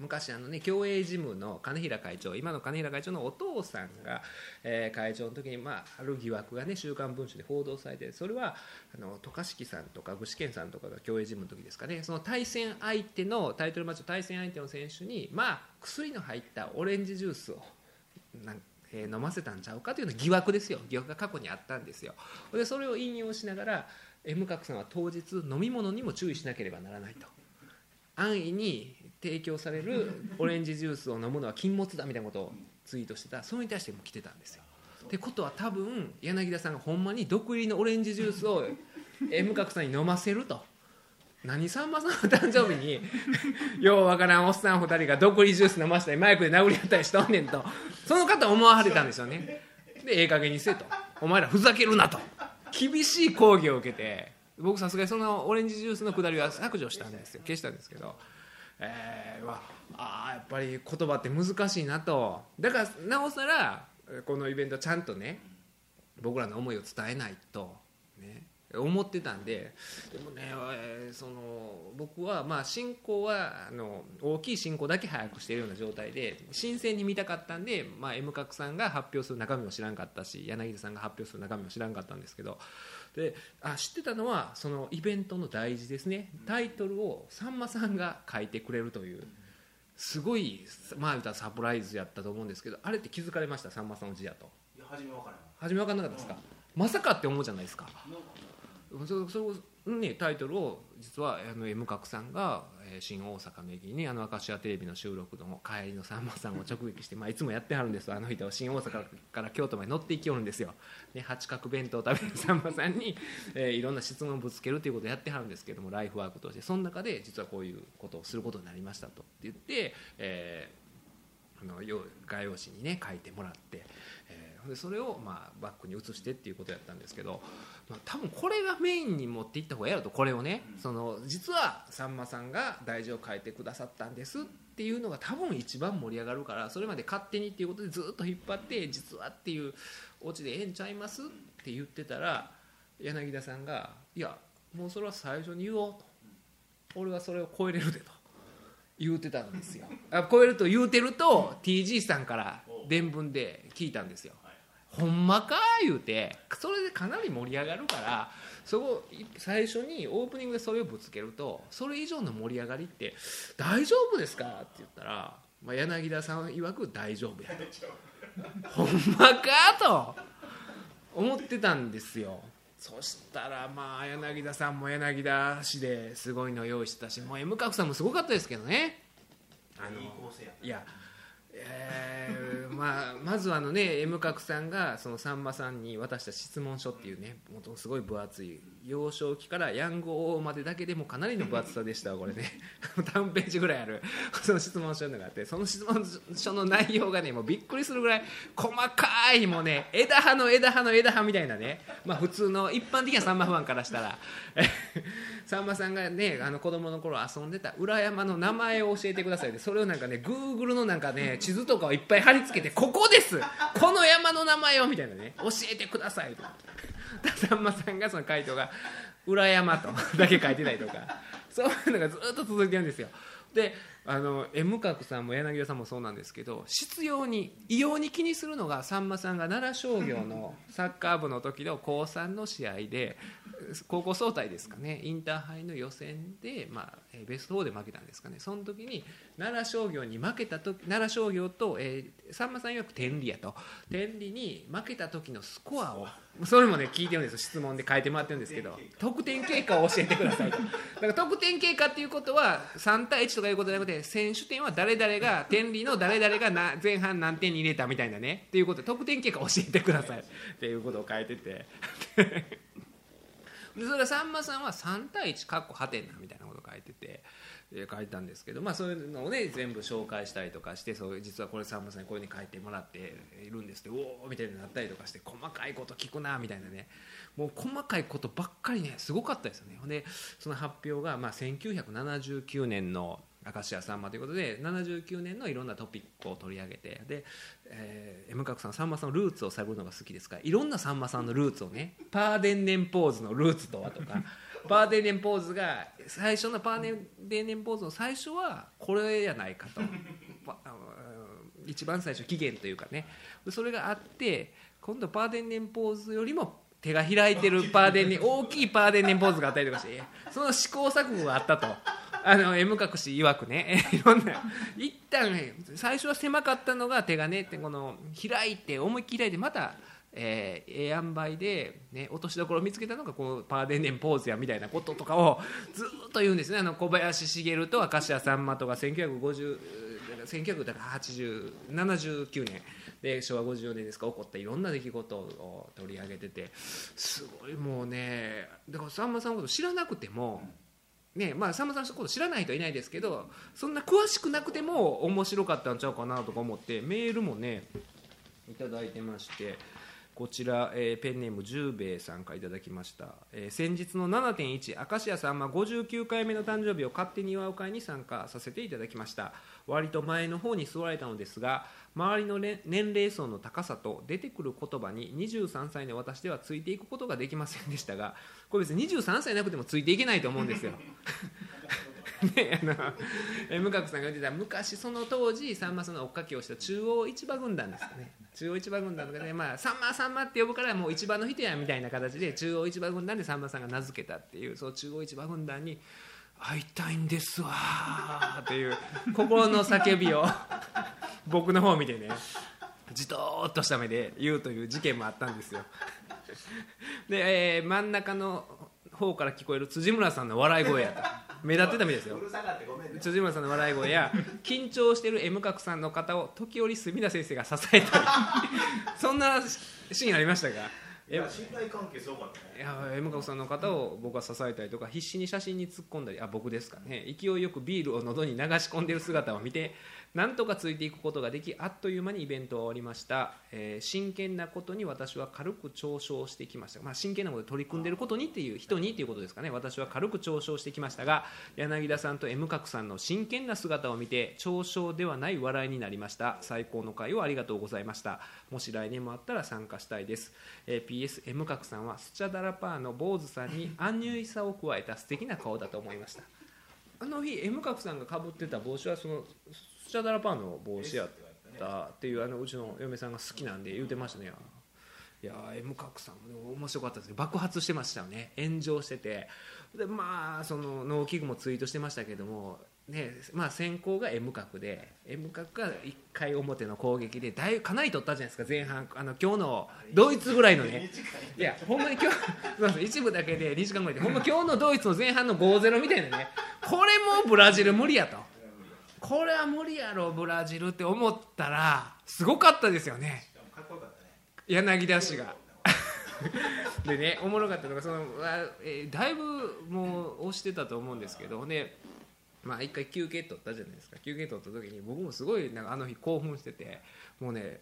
昔あのね競泳ジムの金平会長今の金平会長のお父さんが、えー会長の時に、まあ、ある疑惑がね「週刊文春」で報道されてそれはあの渡嘉敷さんとか具志堅さんとかが競泳ジムの時ですかね。その対戦相手のタイトルマッチの対戦相手の選手にまあ薬の入ったオレンジジュースをなんえー飲ませたんちゃうかというような疑惑ですよ。疑惑が過去にあったんですよ。でそれを引用しながら M 角さんは当日飲み物にも注意しなければならないと。安易に提供されるオレンジジュースを飲むのは禁物だみたいなことをツイートしてた。それに対しても来てたんですよ。ってことは多分柳田さんがほんまに毒入りのオレンジジュースを M 角さんに飲ませると。何さんまさんの誕生日に ようわからんおっさん2人が毒入りジュース飲ましたりマイクで殴り合ったりしとんねんと。その方思われたんですよね。でええ加減にせと。お前らふざけるなと。厳しい抗議を受けて僕さすがにそのオレンジジュースのくだりは削除したんですよ。消したんですけど。えー、わあやっぱり言葉って難しいなと。だからなおさらこのイベントちゃんとね僕らの思いを伝えないと、思ってたんででもね、えーその僕はまあ進行はあの大きい進行だけ早くしているような状態で新鮮に見たかったんで、まあ、M 角さんが発表する中身も知らんかったし柳田さんが発表する中身も知らんかったんですけどであ知ってたのはそのイベントの大事ですね。タイトルをさんまさんが書いてくれるというすごいまあたらサプライズやったと思うんですけどあれって気づかれました？さんまさんの字やと。初め分からなかったですか、まさかって思うじゃないですかそそそね、タイトルを実はあの M 角さんが、え新大阪の駅にあの明石家テレビの収録の帰りのさんまさんを直撃して、まあ、いつもやってはるんですあの人は新大阪から京都まで乗っていきよるんですよ、ね、八角弁当を食べるさんまさんに、えーいろんな質問をぶつけるということをやってはるんですけどもライフワークとして。その中で実はこういうことをすることになりましたとって言って、えーあのよ画用紙にね書いてもらって、えーでそれをまあバックに移してっていうことやったんですけど、まあ、多分これがメインに持っていった方がやるとこれをね。その実はさんまさんが大事を書いてくださったんですっていうのが多分一番盛り上がるからそれまで勝手にっていうことでずっと引っ張って実はっていうオチでええんちゃいますって言ってたら柳田さんが「いやもうそれは最初に言おう」と「俺はそれを超えれるで」と。言うてたんですよ。あ超えると言うてると TG さんから伝聞で聞いたんですよほんまか言うてそれでかなり盛り上がるからそこい最初にオープニングでそれをぶつけるとそれ以上の盛り上がりって大丈夫ですか？って言ったら、まあ、柳田さん曰く大丈夫や。と ほんまかと思ってたんですよ。そしたらまあ柳田さんも柳田氏ですごいの用意してたしもう M 角さんもすごかったですけどね。あのいや、えーまあ、まずあのね M 角さんがそのさんまさんに渡した質問書っていうねもとすごい分厚い幼少期からヤング王までだけでもかなりの分厚さでしたこれね。何ページぐらいある。その質問書のがあってその質問書の内容がねもうびっくりするぐらい細かいもうね枝葉の枝葉の枝葉みたいなね。まあ普通の一般的なさんまファンからしたら。さんまさんがねあの子供の頃遊んでた裏山の名前を教えてくださいって。それをなんかねグーグルのなんかね地図とかをいっぱい貼り付けてここです。この山の名前をみたいなね。教えてくださいと。さんまさんがその回答が裏山とだけ書いてたりとか。そういうのがずっと続いてるんですよ。であの M 角さんも柳田さんもそうなんですけど執拗に異様に気にするのがさんまさんが奈良商業の サッカー部の時の高3の試合で高校総体ですかね。インターハイの予選で、まあ、ベスト4で負けたんですかね。その時に奈良商業に負けた時奈良商業と、えー、さんまさん曰く天理やと。天理に負けた時のスコアをそれもね聞いてるんです質問で書いてもらってるんですけど。得点経過。を教えてくださいと。だから得点経過っていうことは3対1とかいうことじゃなくて選手点は誰々が天理の誰々がな前半何点に入れたみたいなね。っていうことで得点経過を教えてください。っていうことを書いてて。でそれはさんまさんは3対1かっこはてんなみたいなことを書いてて。書いたんですけど、まあ、そういうのをね全部紹介したりとかしてそう実はこれさんまさんにこういうふうに書いてもらっているんですっておおみたいになったりとかして細かいこと聞くなみたいなね。もう細かいことばっかりねすごかったですよね。でその発表が、まあ、1979年の明石家さんまということで79年のいろんなトピックを取り上げてで、えー、M 角さんさんまさんのルーツを探るのが好きですからいろんなさんまさんのルーツをねパーデンネンポーズのルーツとはとかパーデンネンポーズが最初のパーデンネンポーズの最初はこれやないかと。一番最初起源というかね。それがあって今度パーデンネンポーズよりも手が開いてるパーデンネ大きいパーデンネンポーズがあったりとかしてその試行錯誤があったと。あの M 隠し曰くね。いろんな。一旦最初は狭かったのが手がねってこの開いて思いっきり開いてまたえー、ええ塩梅で、ね、落としどころを見つけたのがこのパーデンネンポーズやみたいなこととかをずっと言うんですねあの小林茂と明石家さんまとか1950 1979年で昭和54年ですか起こったいろんな出来事を取り上げててすごいもうねだからさんまさんのこと知らなくても。ねまあ、さんまさんのこと知らない人はいないですけどそんな詳しくなくても面白かったんちゃうかなとか思ってメールもねいただいてましてこちら、えー、ペンネーム十兵衛さんからいただきました、えー、先日の7.1明石家さんま59回目の誕生日を勝手に祝う会に参加させていただきました。割と前の方に座られたのですが周りの年齢層の高さと出てくる言葉に23歳の私ではついていくことができませんでしたがこれ別に23歳なくてもついていけないと思うんですよ。ね、あの向角さんが言ってた昔その当時さんまさんの追っかけをした中央市場軍団ですね。中央市場軍団とかで、まあ、さんまさんまって呼ぶからもう市場の人やみたいな形で中央市場軍団でさんまさんが名付けたっていうその中央市場軍団に会いたいんですわっていう心の叫びを僕の方を見てねじとっとした目で言うという事件もあったんですよ。で、えー、真ん中の方から聞こえる辻村さんの笑い声やった。目立ってたみたいですよ。辻村さんの笑い声や 緊張してる M 角さんの方を時折隅田先生が支えたり。そんなシーンありましたか？いや信頼関係すごかったね。いや M 角さんの方を僕は支えたりとか必死に写真に突っ込んだりあ僕ですかね。勢いよくビールを喉に流し込んでいる姿を見てなんとかついていくことができあっという間にイベントは終わりました、えー、真剣なことに私は軽く嘲笑してきました、まあ、真剣なことで取り組んでいることにっていう人にっていうことですかね。私は軽く嘲笑してきましたが柳田さんと M 角さんの真剣な姿を見て嘲笑ではない笑いになりました。最高の会をありがとうございました。もし来年もあったら参加したいです、えー、PS M 角さんはスチャダラパーの坊主さんにアンニュイさを加えた素敵な顔だと思いました。あの日 M 角さんがかぶってた帽子はそのスチャダラパンの帽子やったっていうあのうちの嫁さんが好きなんで言うてましたね。いや M 角さんも面白かったですけど爆発してましたよね。炎上してて。でまあその農機具もツイートしてましたけどもねまあ、先行が M 角で M 角が1回表の攻撃でだいかなり取ったじゃないですか前半。あの今日のドイツぐらいのね。いやほんまに今日 一部だけで2時間ぐらいでほんま今日のドイツの前半の5-0みたいなね。これもブラジル無理やと。これは無理やろブラジルって思ったらすごかったですよね。柳田氏が。でねおもろかったのがその、あえーだいぶもう押してたと思うんですけどねまあ一回休憩取ったじゃないですか。休憩取った時に僕もすごいなんかあの日興奮しててもうね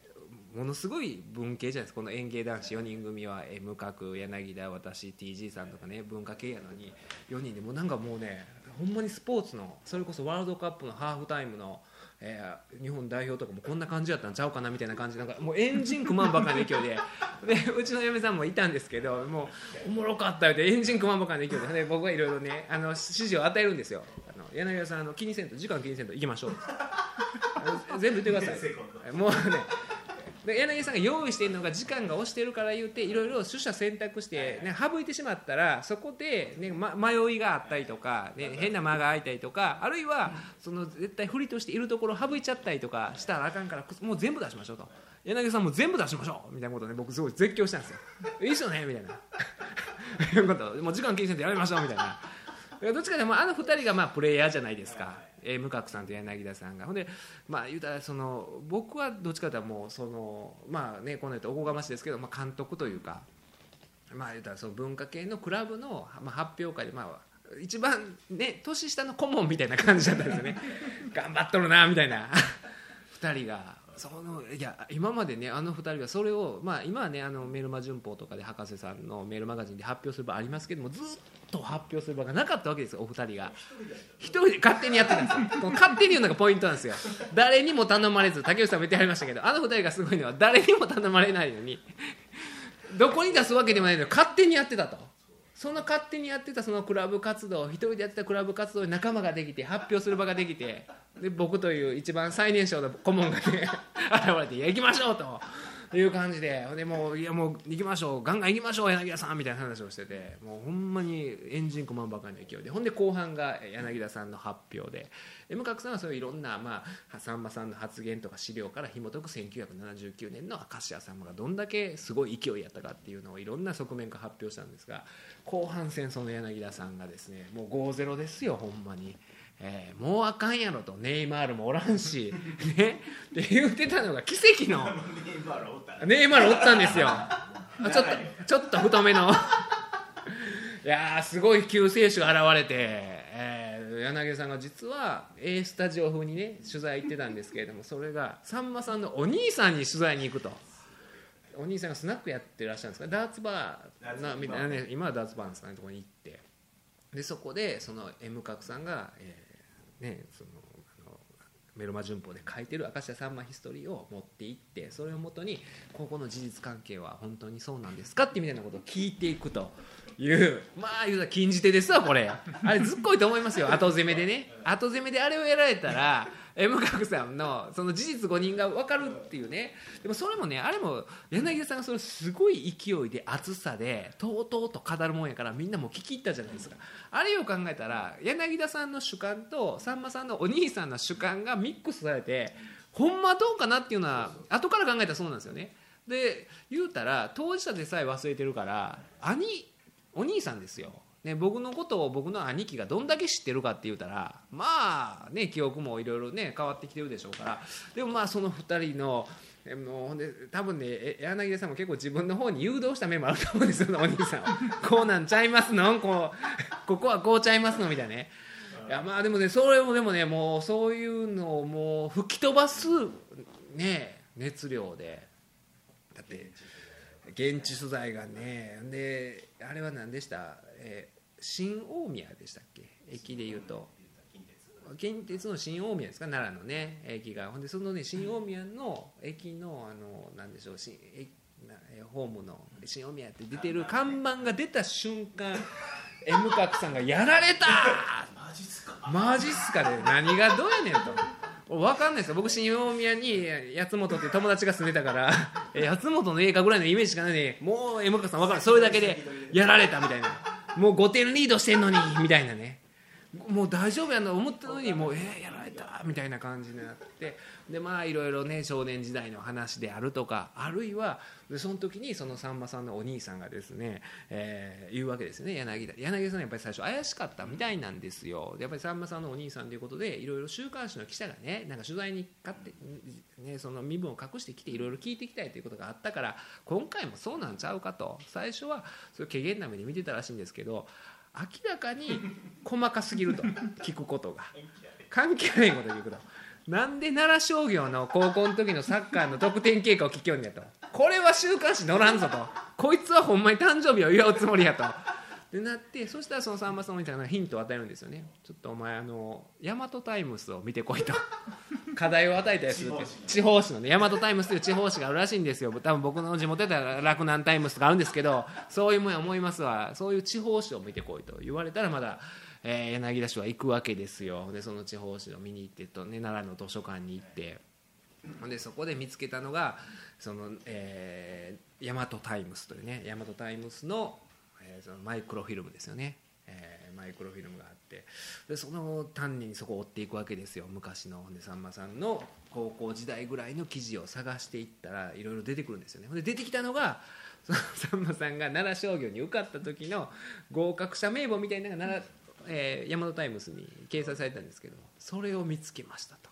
ものすごい文系じゃないですか。この演芸男子4人組はえ無角柳田私 TG さんとかね文化系やのに4人で。もうなんかもうねほんまにスポーツのそれこそワールドカップのハーフタイムの、えー日本代表とかもこんな感じやったんちゃうかなみたいな感じなんかもうエンジン組まんばかりの勢いで。でうちの嫁さんもいたんですけどもうおもろかったよってエンジン組まんばかりの勢いで。で僕はいろいろねあの指示を与えるんですよ。柳田さんあの気にせんと時間気にせんと行きましょう。全部言ってください。もうねで柳さんが用意しているのが時間が押してるから言うていろいろ取捨選択して、ね、省いてしまったらそこで、ねま、迷いがあったりとか、ね、変な間が空いたりとかあるいはその絶対不利としているところを省いちゃったりとかしたらあかんからもう全部出しましょうと。柳さんも全部出しましょう。みたいなことをね僕すごい絶叫したんですよ。いいっすよねみたいな。いうこと。もう時間気にせんとやめましょうみたいなどっちかでもあの2人がまあプレイヤーじゃないですか、えー、向角さんと柳田さんが。ほんでまあ言うたらその僕はどっちかというともうそのまあねこの人おこがましですけど、まあ、監督というかまあ言うたらその文化系のクラブの、発表会でまあ一番ね年下の顧問みたいな感じだったんですよね。頑張っとるなみたいな。2人がそのいや今までねあの2人がそれをまあ今はねあのメルマ旬報とかで博士さんのメールマガジンで発表する場ありますけどもずっと発表する場がなかったわけですよお二人が。一人で。勝手にやってたんですよ。この勝手に言うのがポイントなんですよ。誰にも頼まれず竹内さんも言ってはりましたけどあの二人がすごいのは誰にも頼まれないのにどこに出すわけでもないのに勝手にやってたと。その勝手にやってたそのクラブ活動一人でやってたクラブ活動に仲間ができて発表する場ができてで僕という一番最年少の顧問がね現れて「いや行きましょう」と。という感じで。でもういやもう行きましょう。ガンガン行きましょう柳田さんみたいな話をしてて。もうほんまにエンジン組まんばかりの勢いで。ほんで後半が柳田さんの発表で。で向角さんはそういういろんな、まあ、さんまさんの発言とか資料から紐解く1979年の明石家さんまがどんだけすごい勢いやったかっていうのをいろんな側面から発表したんですが後半戦その柳田さんがですねもう5-0ですよほんまに。えー、もうあかんやろとネイマールもおらんし、ね、って言ってたのが奇跡の。ネイマールおったんですよ。ちょっとちょっと太めの。いやーすごい救世主が現れて、えー柳さんが実は A スタジオ風にね取材行ってたんですけれどもそれがさんまさんのお兄さんに取材に行くと。お兄さんがスナックやってらっしゃるんですか？ダーツバーなみたいなね今はダーツバーなんですかねところに行って。でそこでその M 角さんが、えーねそのあのメロマ旬報で書いてる明石家さんまヒストリーを持っていってそれをもとにここの事実関係は本当にそうなんですかってみたいなことを聞いていくというまあ言うたら禁じ手ですわこれ。あれずっこいと思いますよ。後攻めでね。後攻めであれをやられたら M 角さんのその事実誤認が分かるっていうね。でもそれもねあれも柳田さんがそれすごい勢いで熱さでとうとうと語るもんやからみんなもう聞き入ったじゃないですか。あれを考えたら柳田さんの主観とさんまさんのお兄さんの主観がミックスされてほんまどうかなっていうのは後から考えたらそうなんですよね。で言うたら当事者でさえ忘れてるから兄お兄さんですよ。ね、僕のことを僕の兄貴がどんだけ知ってるかって言うたらまあね記憶もいろいろね変わってきてるでしょうから。でもまあその2人のえもんで多分ねえ柳田さんも結構自分の方に誘導した面もあると思うんですよお兄さんは。こうなんちゃいますの？こうここはこうちゃいますの？みたいなね。いやまあでもねそれもでもねもうそういうのをもう吹き飛ばすね熱量で。だって現地取材がねであれは何でした、えー新大宮でしたっけ？駅でいうと。近鉄の新大宮ですか？奈良のね駅が。ほんでそのね新大宮の駅のあのなんでしょう新駅ホームの新大宮って出てる看板が出た瞬間 M 角さんが「やられた!」マジっすか？マジっすかで何がどうやねんと。俺分かんないですよ。僕新大宮に八本って友達が住んでたから 八本の映画ぐらいのイメージしかないのにもう江本さん分かるそれだけでやられたみたいな。もう5点リードしてんのにみたいなね。もう大丈夫やなと思ったのにもうえー、やらたみたいな感じになってでまあいろいろね少年時代の話であるとかあるいはでその時にそのさんまさんのお兄さんがですね、えー、言うわけですね柳田。柳田さんやっぱり最初怪しかったみたいなんですよ。やっぱりさんまさんのお兄さんということでいろいろ週刊誌の記者がねなんか取材に勝って、ね、その身分を隠してきていろいろ聞いてきたいということがあったから今回もそうなんちゃうかと。最初はそれ軽減な目で見てたらしいんですけど明らかに細かすぎると 聞くことが。関係ないこと聞くとなんで奈良商業の高校の時のサッカーの得点経過を聞きよんやと。これは週刊誌載らんぞと。こいつはほんまに誕生日を祝うつもりやと。でなってそしたらそのさんまさんみたいなヒントを与えるんですよね。ちょっとお前あの大和タイムスを見てこいと。課題を与えたりするって。地方紙の。ね。大和タイムスという地方紙があるらしいんですよ。多分僕の地元だったら洛南タイムスとかあるんですけどそういうもんや思いますわ。そういう地方紙を見てこいと言われたらまだ、えー、柳田市は行くわけですよ。でその地方紙を見に行ってと、ね、奈良の図書館に行って。でそこで見つけたのがその、えー、大和タイムスというね大和タイムスの,、えー、そのマイクロフィルムですよね、えー、マイクロフィルムがあって。でその単にそこを追っていくわけですよ。昔の。でさんまさんの高校時代ぐらいの記事を探していったらいろいろ出てくるんですよね。で出てきたのがそのさんまさんが奈良商業に受かった時の合格者名簿みたいなのが奈良、えー、大和タイムスに掲載されたんですけどそれを見つけましたと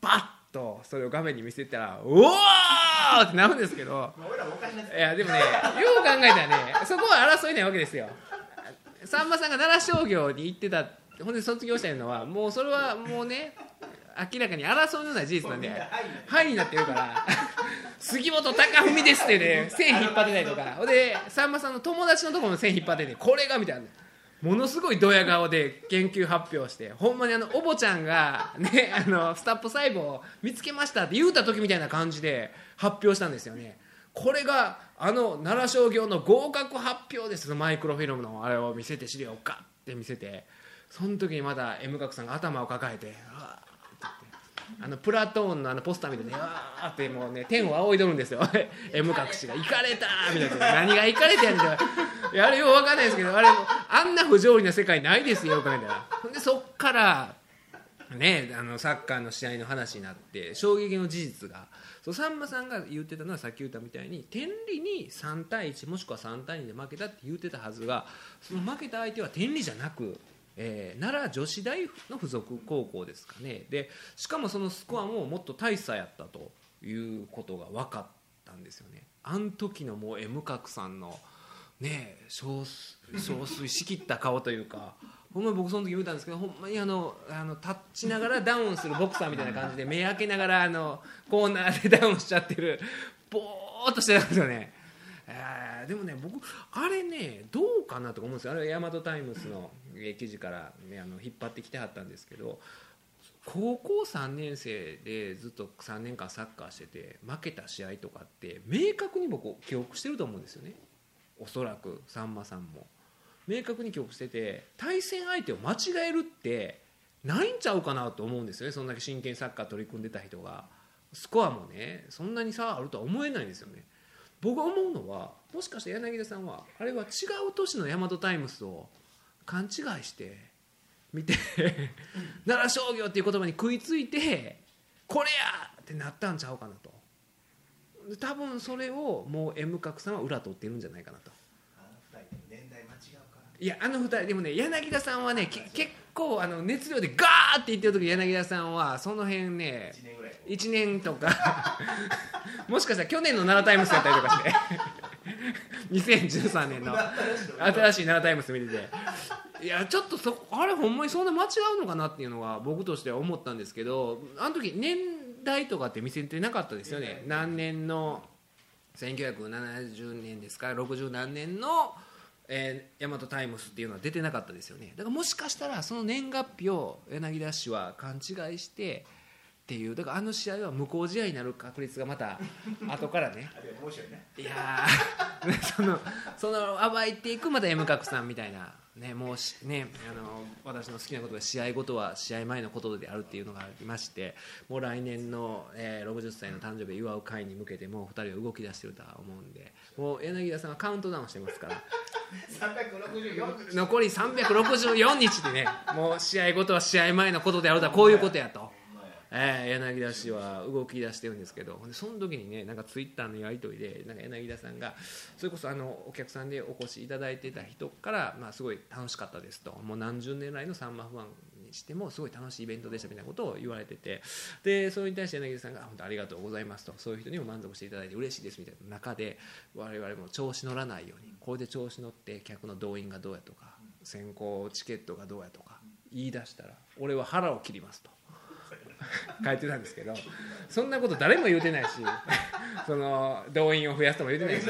バッとそれを画面に見せたら「うわー!」ってなるんですけどいやでもねよう考えたらねそこは争いないわけですよさんまさんが奈良商業に行ってたほんで卒業したのはもうそれはもうね明らかに争いのような事実なんで「はい」になってるから「杉本隆文です」ってね線引っ張ってたりとかほんでさんまさんの友達のところの線引っ張ってて、これがみたいな。ものすごいドヤ顔で研究発表してほんまにあのおぼちゃんが、ね、あのスタップ細胞を見つけましたって言うた時みたいな感じで発表したんですよね。これがあの奈良商業の合格発表ですマイクロフィルムのあれを見せて資料をガッて見せてその時にまだ M 角さんが頭を抱えてあのプラトーンのあのポスター見てねわーってもうね天を仰いどるんですよ。M 角氏が「行かれた!」みたいな「何が行かれてやねん」いやあれよう分かんないですけどあれあんな不条理な世界ないですよお金ででそっからねあのサッカーの試合の話になって衝撃の事実がそうさんまさんが言ってたのはさっき言ったみたいに天理に3対1もしくは3対2で負けたって言ってたはずがその負けた相手は天理じゃなくえー、奈良女子大の附属高校ですかね。でしかもそのスコアももっと大差やったということが分かったんですよね。あん時のもう M 角さんのね憔悴しきった顔というかほんま僕その時見たんですけどほんまにあのあの立ちながらダウンするボクサーみたいな感じで目開けながらあのコーナーでダウンしちゃってるぼーっとしてたんですよね、でもね僕あれねどうかなとか思うんですよ。あれ大和タイムスの。記事から、ね、あの引っ張ってきてはったんですけど高校3年生でずっと3年間サッカーしてて負けた試合とかって明確に僕記憶してると思うんですよね。おそらくさんまさんも。明確に記憶してて対戦相手を間違えるってないんちゃうかなと思うんですよね。そんだけ真剣サッカー取り組んでた人が。スコアもねそんなに差あるとは思えないんですよね。僕が思うのはもしかして柳田さんはあれは違う年の大和タイムスを勘違いして見て 奈良商業っていう言葉に食いついてこれやってなったんちゃうかなと。多分それをもう M 角さんは裏取ってるんじゃないかなと。いやあの2人でもね柳田さんはね結構あの熱量でガーって言ってる時柳田さんはその辺ね1年とか。もしかしたら去年の奈良タイムスやったりとかして 2013年の新しい奈良タイムス見てて。いやちょっとそあれほんまにそんな間違うのかなっていうのは僕としては思ったんですけどあの時年代とかって見せてなかったですよね。何年の1970年ですか60何年のえー、大和タイムスっていうのは出てなかったですよね。だからもしかしたらその年月日を柳田氏は勘違いしてっていうだからあの試合は無効試合になる確率がまた 後からね。いやー そのその暴いていくまた M 角さんみたいな、ね、もうしねあの私の好きなことが試合ごとは試合前のことであるっていうのがありましてもう来年の、えー60歳の誕生日を祝う会に向けてもう2人は動き出してるとは思うんでもう柳田さんはカウントダウンしてますから。364残り364日でねもう試合ごとは試合前のことであるとはこういうことやと。えー、柳田氏は動き出してるんですけどその時にねなんかツイッターのやり取りでなんか柳田さんがそれこそあのお客さんでお越しいただいてた人から、まあ、すごい楽しかったですともう何十年来のサンマファンにしてもすごい楽しいイベントでしたみたいなことを言われててでそれに対して柳田さんが本当ありがとうございますとそういう人にも満足していただいて嬉しいですみたいな中で我々も調子乗らないようにこれで調子乗って客の動員がどうやとか先行チケットがどうやとか言い出したら俺は腹を切りますと。書いてたんですけどそんなこと誰も言うてないし その動員を増やすとも言うてないし、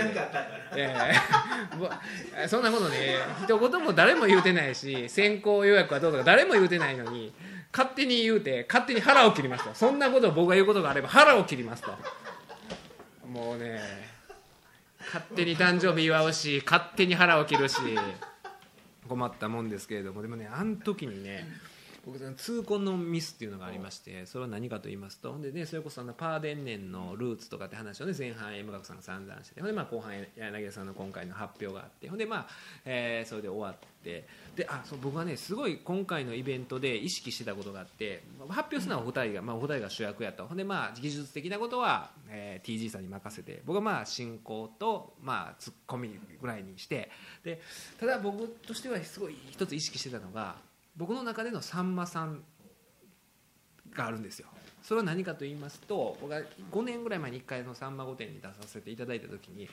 え そんなことね一言も誰も言うてないし先行予約はどうとか誰も言うてないのに勝手に言うて勝手に腹を切りますと。そんなことを僕が言うことがあれば腹を切りますと。もうね勝手に誕生日祝うし勝手に腹を切るし困ったもんですけれどもでもねあの時にね僕痛恨のミスっていうのがありましてそれは何かと言いますとで、ね、それこそあのパーデンネンのルーツとかって話を、ね、前半 M 学さんが散々しててほんでまあ後半柳田さんの今回の発表があってほんでまあ、えーそれで終わってであそう僕はねすごい今回のイベントで意識してたことがあって発表するのはお二人が、まあ、お二人が主役やと。ほんでまあ技術的なことは、えー TG さんに任せて僕はまあ進行と、まあ、ツッコミぐらいにしてでただ僕としてはすごい一つ意識してたのが僕の中でのさんまさんがあるんですよ。それは何かと言いますと僕が5年ぐらい前に1回の「さんま御殿」に出させていただいた時に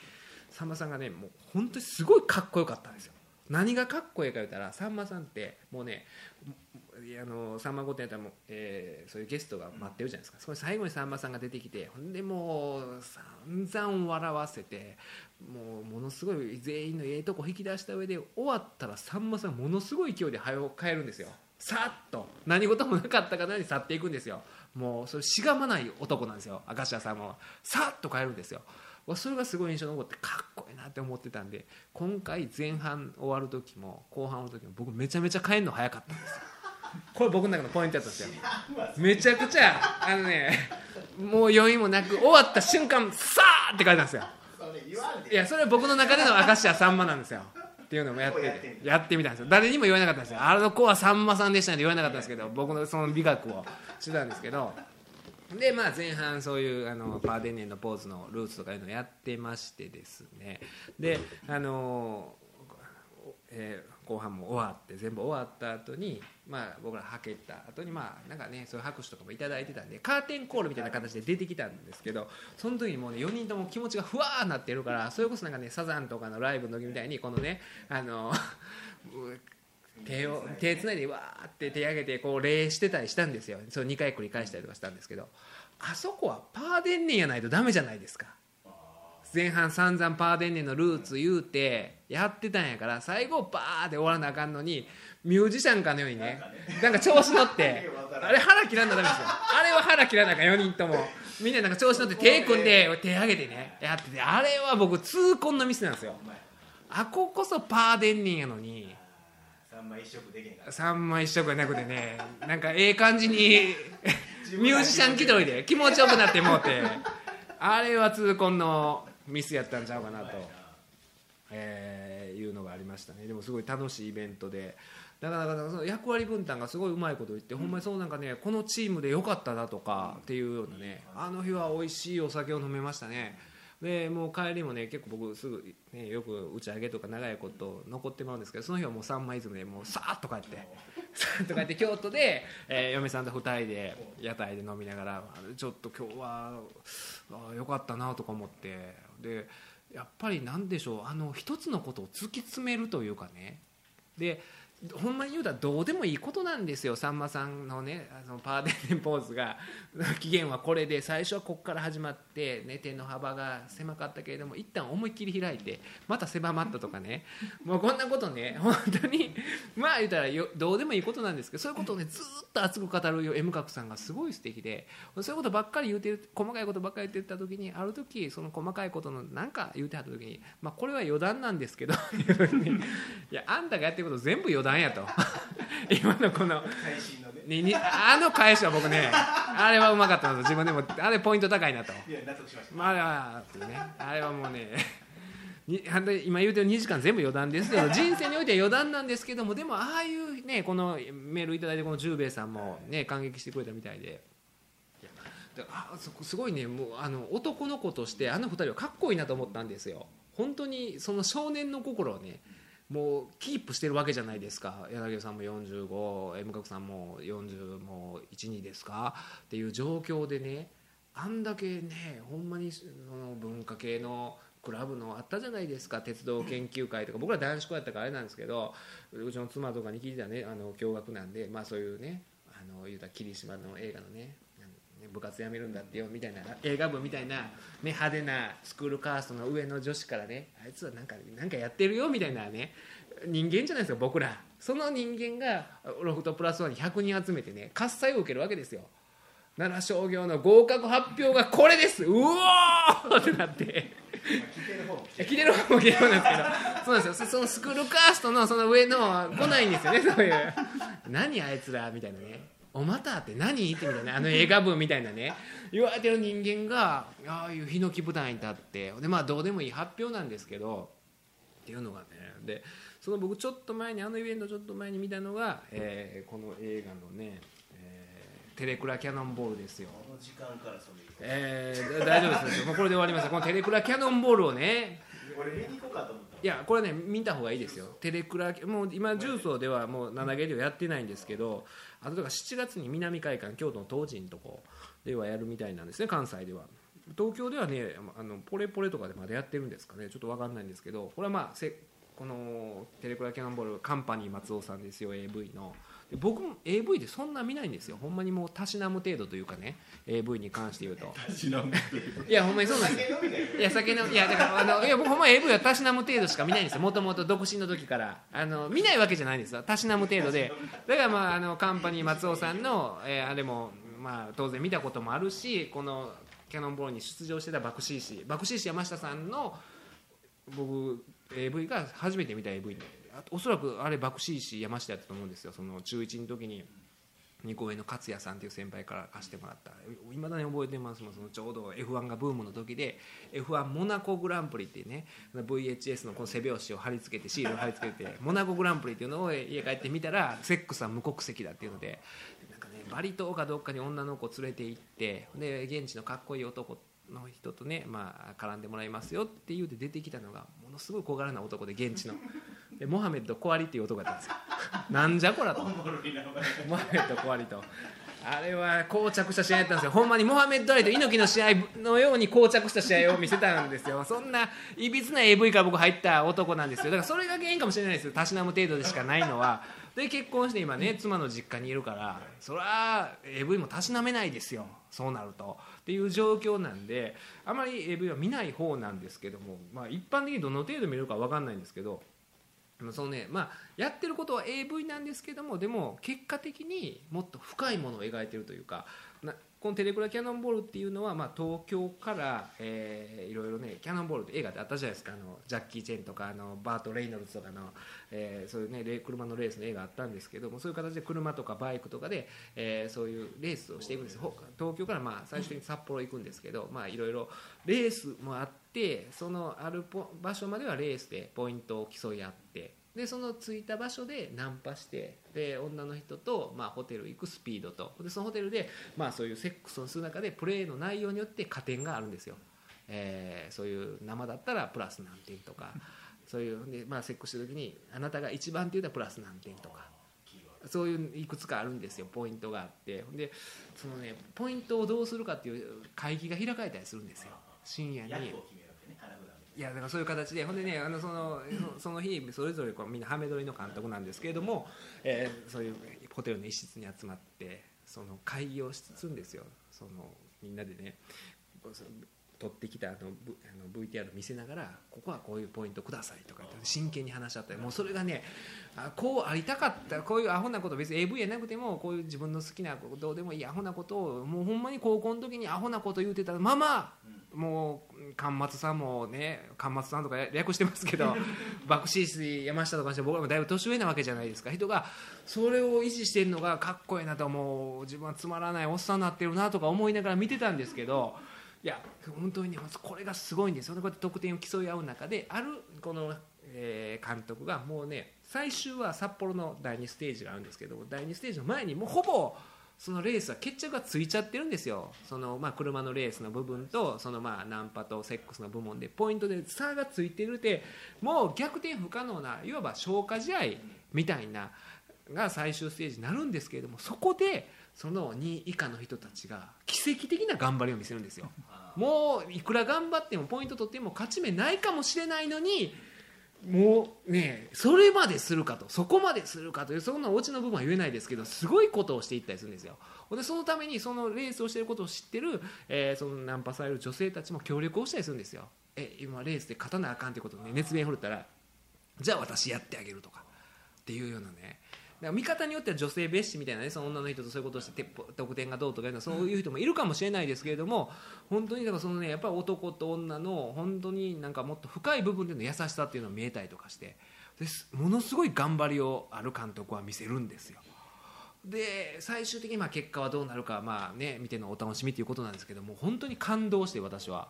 さんまさんがねもう本当にすごいかっこよかったんですよ。何がかっこいいか言ったらさんまさんってもうねあのさんま御殿やったらもう、えーそういうゲストが待ってるじゃないですか。それ最後にさんまさんが出てきてほんでもう散々笑わせてもうものすごい全員のええとこ引き出した上で終わったらさんまさんものすごい勢いで早く帰るんですよ。さっと。何事もなかったかのように去っていくんですよ。もうそれしがまない男なんですよ明石家さんもさっと帰るんですよ。それがすごい印象に残ってかっこいいなって思ってたんで今回前半終わる時も後半の時も僕めちゃめちゃ帰るの早かったんですよこれ僕の中のポイントだったんですよ。めちゃくちゃあのねもう余韻もなく終わった瞬間さーって書いたんですよ。いやそれは僕の中での明石家さんまなんですよ。っていうのもやっててやってみたんですよ。誰にも言わなかったんですよ。あの子はさんまさんでしたねって言わなかったんですけど僕のその美学をしてたんですけど。でまあ前半そういうあのパーデンネンのポーズのルーツとかいうのをやってましてですね。であのえー後半も終わって全部終わった後にまあ僕らはけた後にまあなんかねそういう拍手とかもいただいてたんでカーテンコールみたいな形で出てきたんですけどその時にもうね4人とも気持ちがふわーなってるからそれこそなんかねサザンとかのライブの時みたいにこのねあの 手を手つないでわーって手上げてこう礼してたりしたんですよ。それ2回繰り返したりとかしたんですけどあそこはパーデンネンやないとダメじゃないですか。前半散々パーデンネンのルーツ言うてやってたんやから最後バーって終わらなあかんのにミュージシャンかのようにねなんか調子乗って あれ腹切らんなダメですよ。あれは腹切らなあかん4人とも。みんななんか調子乗って手組んで手上げてねやっててあれは僕痛恨のミスなんですよ。あここそパーデンネンやのに。3枚一色できへんから。3枚一色じゃなくてねなんかええ感じに ミュージシャン気取りで気持ちよくなってもうて。あれは痛恨のミスやったんちゃうかなと、えーいうのがありましたね。でもすごい楽しいイベントで。だからその役割分担がすごいうまいこと言って、ほんまにそうなんかねこのチームで良かったなとかっていうようなねあの日は美味しいお酒を飲めましたね。でもう帰りもね結構僕すぐ、ね、よく打ち上げとか長いこと残ってまうんですけどその日はもう三枚イズムでもうさーっと帰ってさーっと帰って京都で、えー嫁さんと2人で屋台で飲みながらちょっと今日はああよかったなとか思って。でやっぱり何でしょうあの一つのことを突き詰めるというかね。でほんまに言うたらどうでもいいことなんですよ。さんまさんのねあのパーテンテンポーズが。期限はこれで。最初はここから始まって、ね、手の幅が狭かったけれども一旦思いっきり開いてまた狭まったとかね。もうこんなことね本当にまあ言うたらよどうでもいいことなんですけどそういうことをねずっと熱く語るよ M 角さんがすごい素敵で。そういうことばっかり言うてる細かいことばっかり言ってた時にある時その細かいことのなんか言うてはった時に、まあ、これは余談なんですけどいうふうにいやあんたがやってること全部余談やと。今のこのににあの返しは僕ねあれはうまかったなと。自分でもあれポイント高いなと。いや納得しました。まあ、あね、あれはもうね、に今言うてる2時間全部余談ですけど、人生においては余談なんですけども、でもああいうね、このメールいただいて、この十兵衛さんもね、感激してくれたみたいで。であそすごいねもうあの男の子としてあの二人はかっこいいなと思ったんですよ。本当にその少年の心をねもうキープしてるわけじゃないですか。柳生さんも 45M 角さんも40も12ですか。っていう状況でねあんだけねほんまにその文化系のクラブのあったじゃないですか。鉄道研究会とか僕ら男子校やったからあれなんですけどうちの妻とかに聞いてたねあの驚愕なんでまあそういうねあの言うた霧島の映画のね部活辞めるんだってよみたいな映画部みたいな、ね、派手なスクールカーストの上の女子からねあいつはなんかなんかやってるよみたいなね人間じゃないですか僕ら。その人間がロフトプラスワンに100人集めてね喝采を受けるわけですよ。奈良商業の合格発表がこれです。うおーってなって。聞いてる方もいや来てる方もなんですけどそうなんですよ。そそのスクールカーストのその上の来ないんですよねそういう。何あいつらみたいなねおまたって何？ってみたいなあの映画部みたいなね。言われてる人間がああいうヒノキ舞台に立ってでまあどうでもいい発表なんですけどっていうのがねでその僕ちょっと前にあのイベントちょっと前に見たのが、えーこの映画のね、えーテレクラキャノンボールですよ。この時間からそえー、大丈夫ですもうこれで終わります。よこのテレクラキャノンボールをねう俺見に行こうかと思ったいやこれね見た方がいいですよ。テレクラもう今重曹ではもう7芸量やってないんですけどあとだから7月に南海岸京都の東寺のとこではやるみたいなんですね関西では。東京ではねあのポレポレとかでまだやってるんですかね。ちょっと分かんないんですけどこれはまあせこのテレクラキャノンボールカンパニー松尾さんですよ AV の。で僕も AV でそんな見ないんですよ。ほんまにもうたしなむ程度というかね。AV に関して言うと。いやほんまにそうなんですよ。いや酒のいやだからあのいや僕ほんま AV はたしなむ程度しか見ないんですよ。もともと独身の時から。あの見ないわけじゃないんですよ。たしなむ程度で。だからまああのカンパニー松尾さんの、えーあれもまあ当然見たこともあるしこのキャノンボールに出場してた爆死士爆死士山下さんの僕 AV が初めて見た AV であおそらくあれ爆死士山下やったと思うんですよ。その中1の時に二個上の勝也さんっていう先輩から貸してもらった。いまだに覚えてますもん。そのちょうど F1 がブームの時で F1 モナコグランプリっていうね VHS のこの背拍子を貼り付けてシールを貼り付けてモナコグランプリっていうのを家帰ってみたらセックスは無国籍だっていうのでなんかねバリ島かどっかに女の子を連れて行ってで現地のかっこいい男の人とね、まあ、絡んでもらいますよって言うて出てきたのがものすごい小柄な男で現地の。でモハメッド・コアリっていう男だったんですよ。なんじゃこらと。モハメッド・コアリと。あれは膠着した試合だったんですよ。ほんまにモハメッド・アリと猪木の試合のように膠着した試合を見せたんですよ。そんないびつな AV から僕入った男なんですよ。だからそれが原因かもしれないですよ。たしなむ程度でしかないのは。で結婚して今ね妻の実家にいるからそりゃ AV もたしなめないですよ。そうなると。っていう状況なんであまり AV は見ない方なんですけども、まあ、一般的にどの程度見るか分かんないんですけどまそのねまあ、やってることは AV なんですけどもでも結果的にもっと深いものを描いてるというかなこの「テレクラキャノンボール」っていうのは、まあ、東京から、えーいろいろねキャノンボールって映画ってあったじゃないですかあのジャッキー・チェンとかあのバート・レイノルズとかの、えーそういうねレ車のレースの映画あったんですけどもそういう形で車とかバイクとかで、えーそういうレースをしていくんですほ東京からまあ最初に札幌行くんですけど、まあいろいろレースもあってそのある場所まではレースでポイントを競い合ってでその着いた場所でナンパしてで女の人と、まあ、ホテル行くスピードと。でそのホテルで、まあ、そういうセックスをする中でプレーの内容によって加点があるんですよ、えーそういう生だったらプラス何点とか。そういうで、まあ、セックスした時にあなたが一番って言ったらプラス何点とか。そういういくつかあるんですよ。ポイントがあって。でそのねポイントをどうするかっていう会議が開かれたりするんですよ。深夜に。いやだからそういう形でほんでねあのそのその日それぞれこうみんなハメ撮りの監督なんですけれども、えーそういうホテルの一室に集まってその会議をしつつんですよ。そのみんなでね撮ってきたあの、v、あの VTR 見せながらここはこういうポイントくださいとか言って真剣に話し合ったり。もうそれがねあこうありたかったこういうアホなこと別に AV やなくてもこういう自分の好きなどうでもいいアホなことをもうほんまに高校の時にアホなこと言うてたままもう関松さんもね関松さんとか略してますけど爆死室山下とかして僕らもだいぶ年上なわけじゃないですか。人がそれを維持してるのがかっこいいなともう自分はつまらないおっさんになってるなとか思いながら見てたんですけどいや本当にねこれがすごいんですよ。ねこうやって得点を競い合う中であるこの、えー監督がもうね最終は札幌の第2ステージがあるんですけど第2ステージの前にもうほぼそのレースは決着がついちゃってるんですよ。その、まあ、車のレースの部分とそのまあナンパとセックスの部門でポイントで差がついてるってもう逆転不可能ないわば消化試合みたいなが最終ステージになるんですけれどもそこでその2位以下の人たちが奇跡的な頑張りを見せるんですよ。もういくら頑張ってもポイント取っても勝ち目ないかもしれないのにもうねそれまでするかとそこまでするかというそんなオチの部分は言えないですけどすごいことをしていったりするんですよ。ほんでそのためにそのレースをしていることを知ってる、えーそのナンパされる女性たちも協力をしたりするんですよ。え今レースで勝たなあかんってことをね熱弁振るったらじゃあ私やってあげるとかっていうようなね。だから見方によっては女性蔑視みたいなねその女の人とそういうことをして得点がどうとかいうのはそういう人もいるかもしれないですけれども本当にだからそのねやっぱり男と女の本当になんかもっと深い部分での優しさっていうのを見えたりとかしてでものすごい頑張りをある監督は見せるんですよ。で最終的にまあ結果はどうなるかまあね見てのお楽しみということなんですけども本当に感動して私は。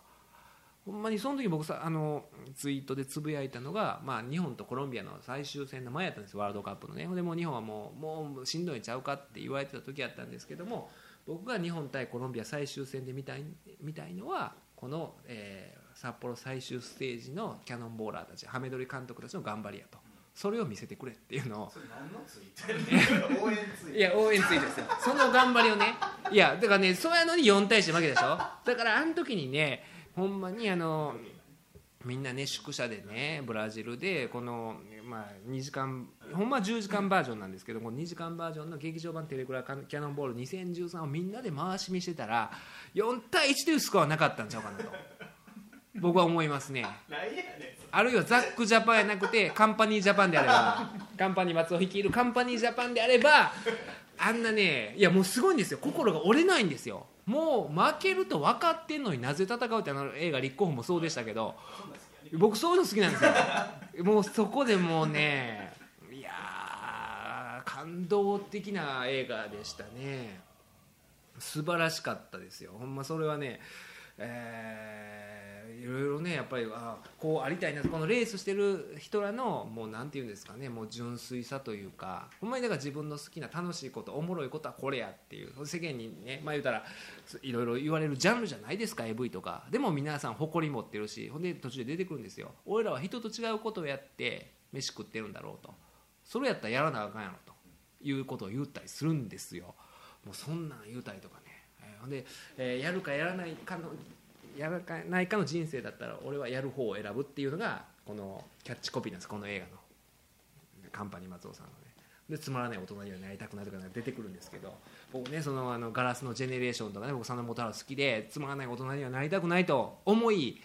ほんまにその時僕さあのツイートでつぶやいたのが、まあ、日本とコロンビアの最終戦の前やったんですワールドカップのね。でもう日本はもうもうしんどいんちゃうかって言われてた時やったんですけども僕が日本対コロンビア最終戦で見たい見たいのはこの、えー札幌最終ステージのキャノンボーラーたちハメ撮り監督たちの頑張りやと。それを見せてくれっていうのを。それ何のツイート 応援ツイートいや応援ついですよ。その頑張りをね。いやだからねそうやのに4対1で負けたでしょ。だからあの時にねほんまにあのみんなね宿舎でねブラジルでこの、まあ、2時間ほんまは10時間バージョンなんですけどこの2時間バージョンの劇場版テレクラキャノンボール2013をみんなで回し見してたら4対1というスコアはなかったんちゃうかなと。僕は思いますね。あるいはザックジャパンやなくてカンパニージャパンであれば カンパニー松尾率いるカンパニージャパンであればあんなねいやもうすごいんですよ。心が折れないんですよもう負けると分かってんのになぜ戦うってあの映画立候補もそうでしたけど僕そういうの好きなんですよ。もうそこでもうねいやー感動的な映画でしたね。素晴らしかったですよ。ほんまそれはねえーいろいろねやっぱりあこうありたいなこのレースしてる人らのもうなんていうんですかねもう純粋さというかほんまにだから自分の好きな楽しいことおもろいことはこれやっていう世間にねまあ言うたらいろいろ言われるジャンルじゃないですか AV とか。でも皆さん誇り持ってるしほんで途中で出てくるんですよ。俺らは人と違うことをやって飯食ってるんだろうと。それやったらやらなあかんやろということを言ったりするんですよ。もうそんなん言うたりとかね、ほんで、えーやるかやらないかのやらないかの人生だったら俺はやる方を選ぶっていうのがこのキャッチコピーなんです。この映画の。カンパニー松尾さんのね。でつまらない大人にはなりたくないとか出てくるんですけど僕ねそのあのガラスのジェネレーションとかね僕佐野元春好きでつまらない大人にはなりたくないと思い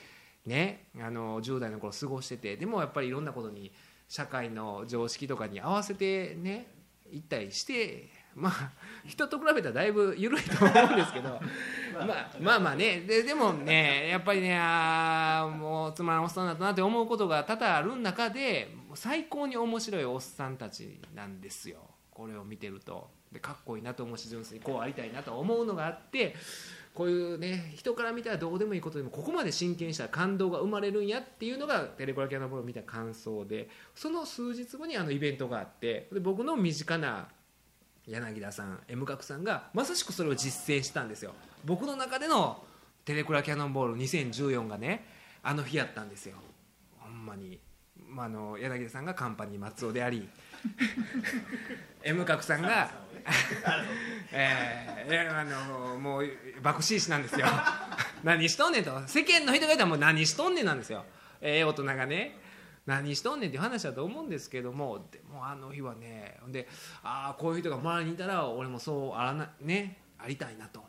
ねあの10代の頃過ごしててでもやっぱりいろんなことに社会の常識とかに合わせてね行ったりしてまあ人と比べたらだいぶ緩いと思うんですけど。まあまあまあね。ででもねやっぱりねあーもうつまらんおっさんだったなって思うことが多々ある中で最高に面白いおっさんたちなんですよ。これを見てると。でかっこいいなと思うし純粋にこうありたいなと思うのがあってこういうね人から見たらどうでもいいことでもここまで真剣にしたら感動が生まれるんやっていうのがテレコラキャノボールを見た感想でその数日後にあのイベントがあってで僕の身近な柳田さん M 角さんがまさしくそれを実践したんですよ。僕の中でのテレクラキャノンボール2014がねあの日やったんですよ。ほんまに、まあ、あの柳田さんがカンパニー松尾であり M 角さんが えーあのもう爆死師なんですよ。何しとんねんと。世間の人がいたらもう何しとんねんなんですよ。ええ大人がね何しとんねんっていう話だと思うんですけどもでもあの日はねでああこういう人が周りにいたら俺もそうあらなねありたいなと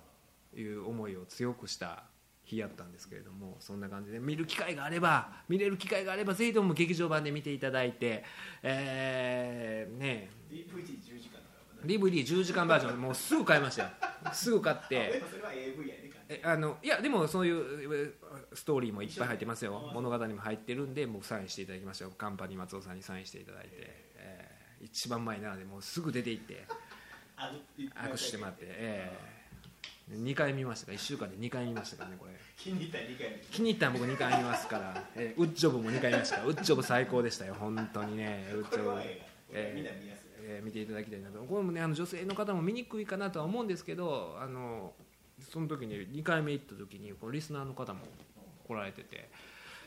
いう思いを強くした日やったんですけれどもそんな感じで見る機会があれば見れる機会があればぜひとも劇場版で見ていただいてえー、ね DVD10 時間だから。な DVD10 時間バージョンもうすぐ買いましたよ。すぐ買っでて。もそれは AV やでかえあのいやでもそういうえストーリーもいっぱい入ってますよ。物語も入ってるんで僕サインしていただきましたよ。カンパニー松尾さんにサインしていただいて、えー一番前なのでもうすぐ出て行ってあ握手してもらって、えー、2回見ましたか？ら1週間で2回見ましたからねこれ。気に入ったら2回目気に入ったら僕2回見ますから、えーウッジョブも2回見ましたから。ウッジョブ最高でしたよ。本当にね。ウッジョブ。えー見ていただきたいなと。これもねあの女性の方も見にくいかなとは思うんですけどあのその時に2回目行った時にこうリスナーの方も来られてて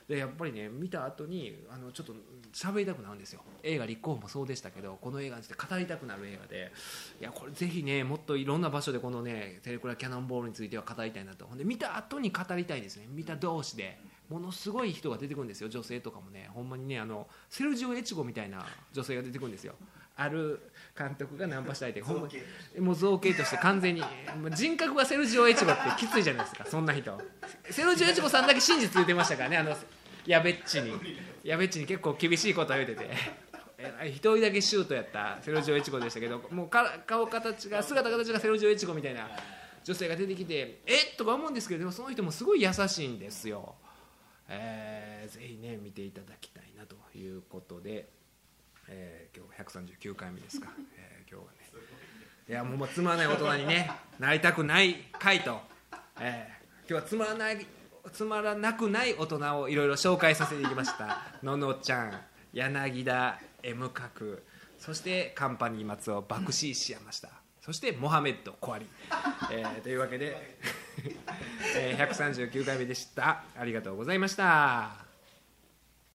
でやっぱりね見た後にあのちょっと喋りたくなるんですよ。映画立候補もそうでしたけどこの映画について語りたくなる映画で。いやこれぜひねもっといろんな場所でこのねテレクラキャノンボールについては語りたいなと。ほんで見た後に語りたいんですね。見た同士で。ものすごい人が出てくるんですよ。女性とかもね。ほんまにねあのセルジオ・エチゴみたいな女性が出てくるんですよ。ある監督がナンパしたいって。ほんまにもう造形として完全に。人格がセルジオ・エチゴってきついじゃないですか。そんな人。セルジオ・エチゴさんだけ真実言ってましたからね。あのやべっちに。やべっちに結構厳しいこと言うてて。一人だけシュートやった。セルジオ・エチゴでしたけど。もうか顔形が姿形がセルジオ・エチゴみたいな。女性が出てきてえっとか思うんですけどでもその人もすごい優しいんですよ、えーぜひね見ていただきたいなということで、えー今日139回目ですか、えー今日はね。いやもうつまらない大人にねなりたくない回と、えー今日はつまらないつまらなくない大人をいろいろ紹介させていきました。ののちゃん柳田 M 角そしてカンパニー松尾爆死しやました。そしてモハメッド小アリ、えーというわけで、え139回目でした。ありがとうございました。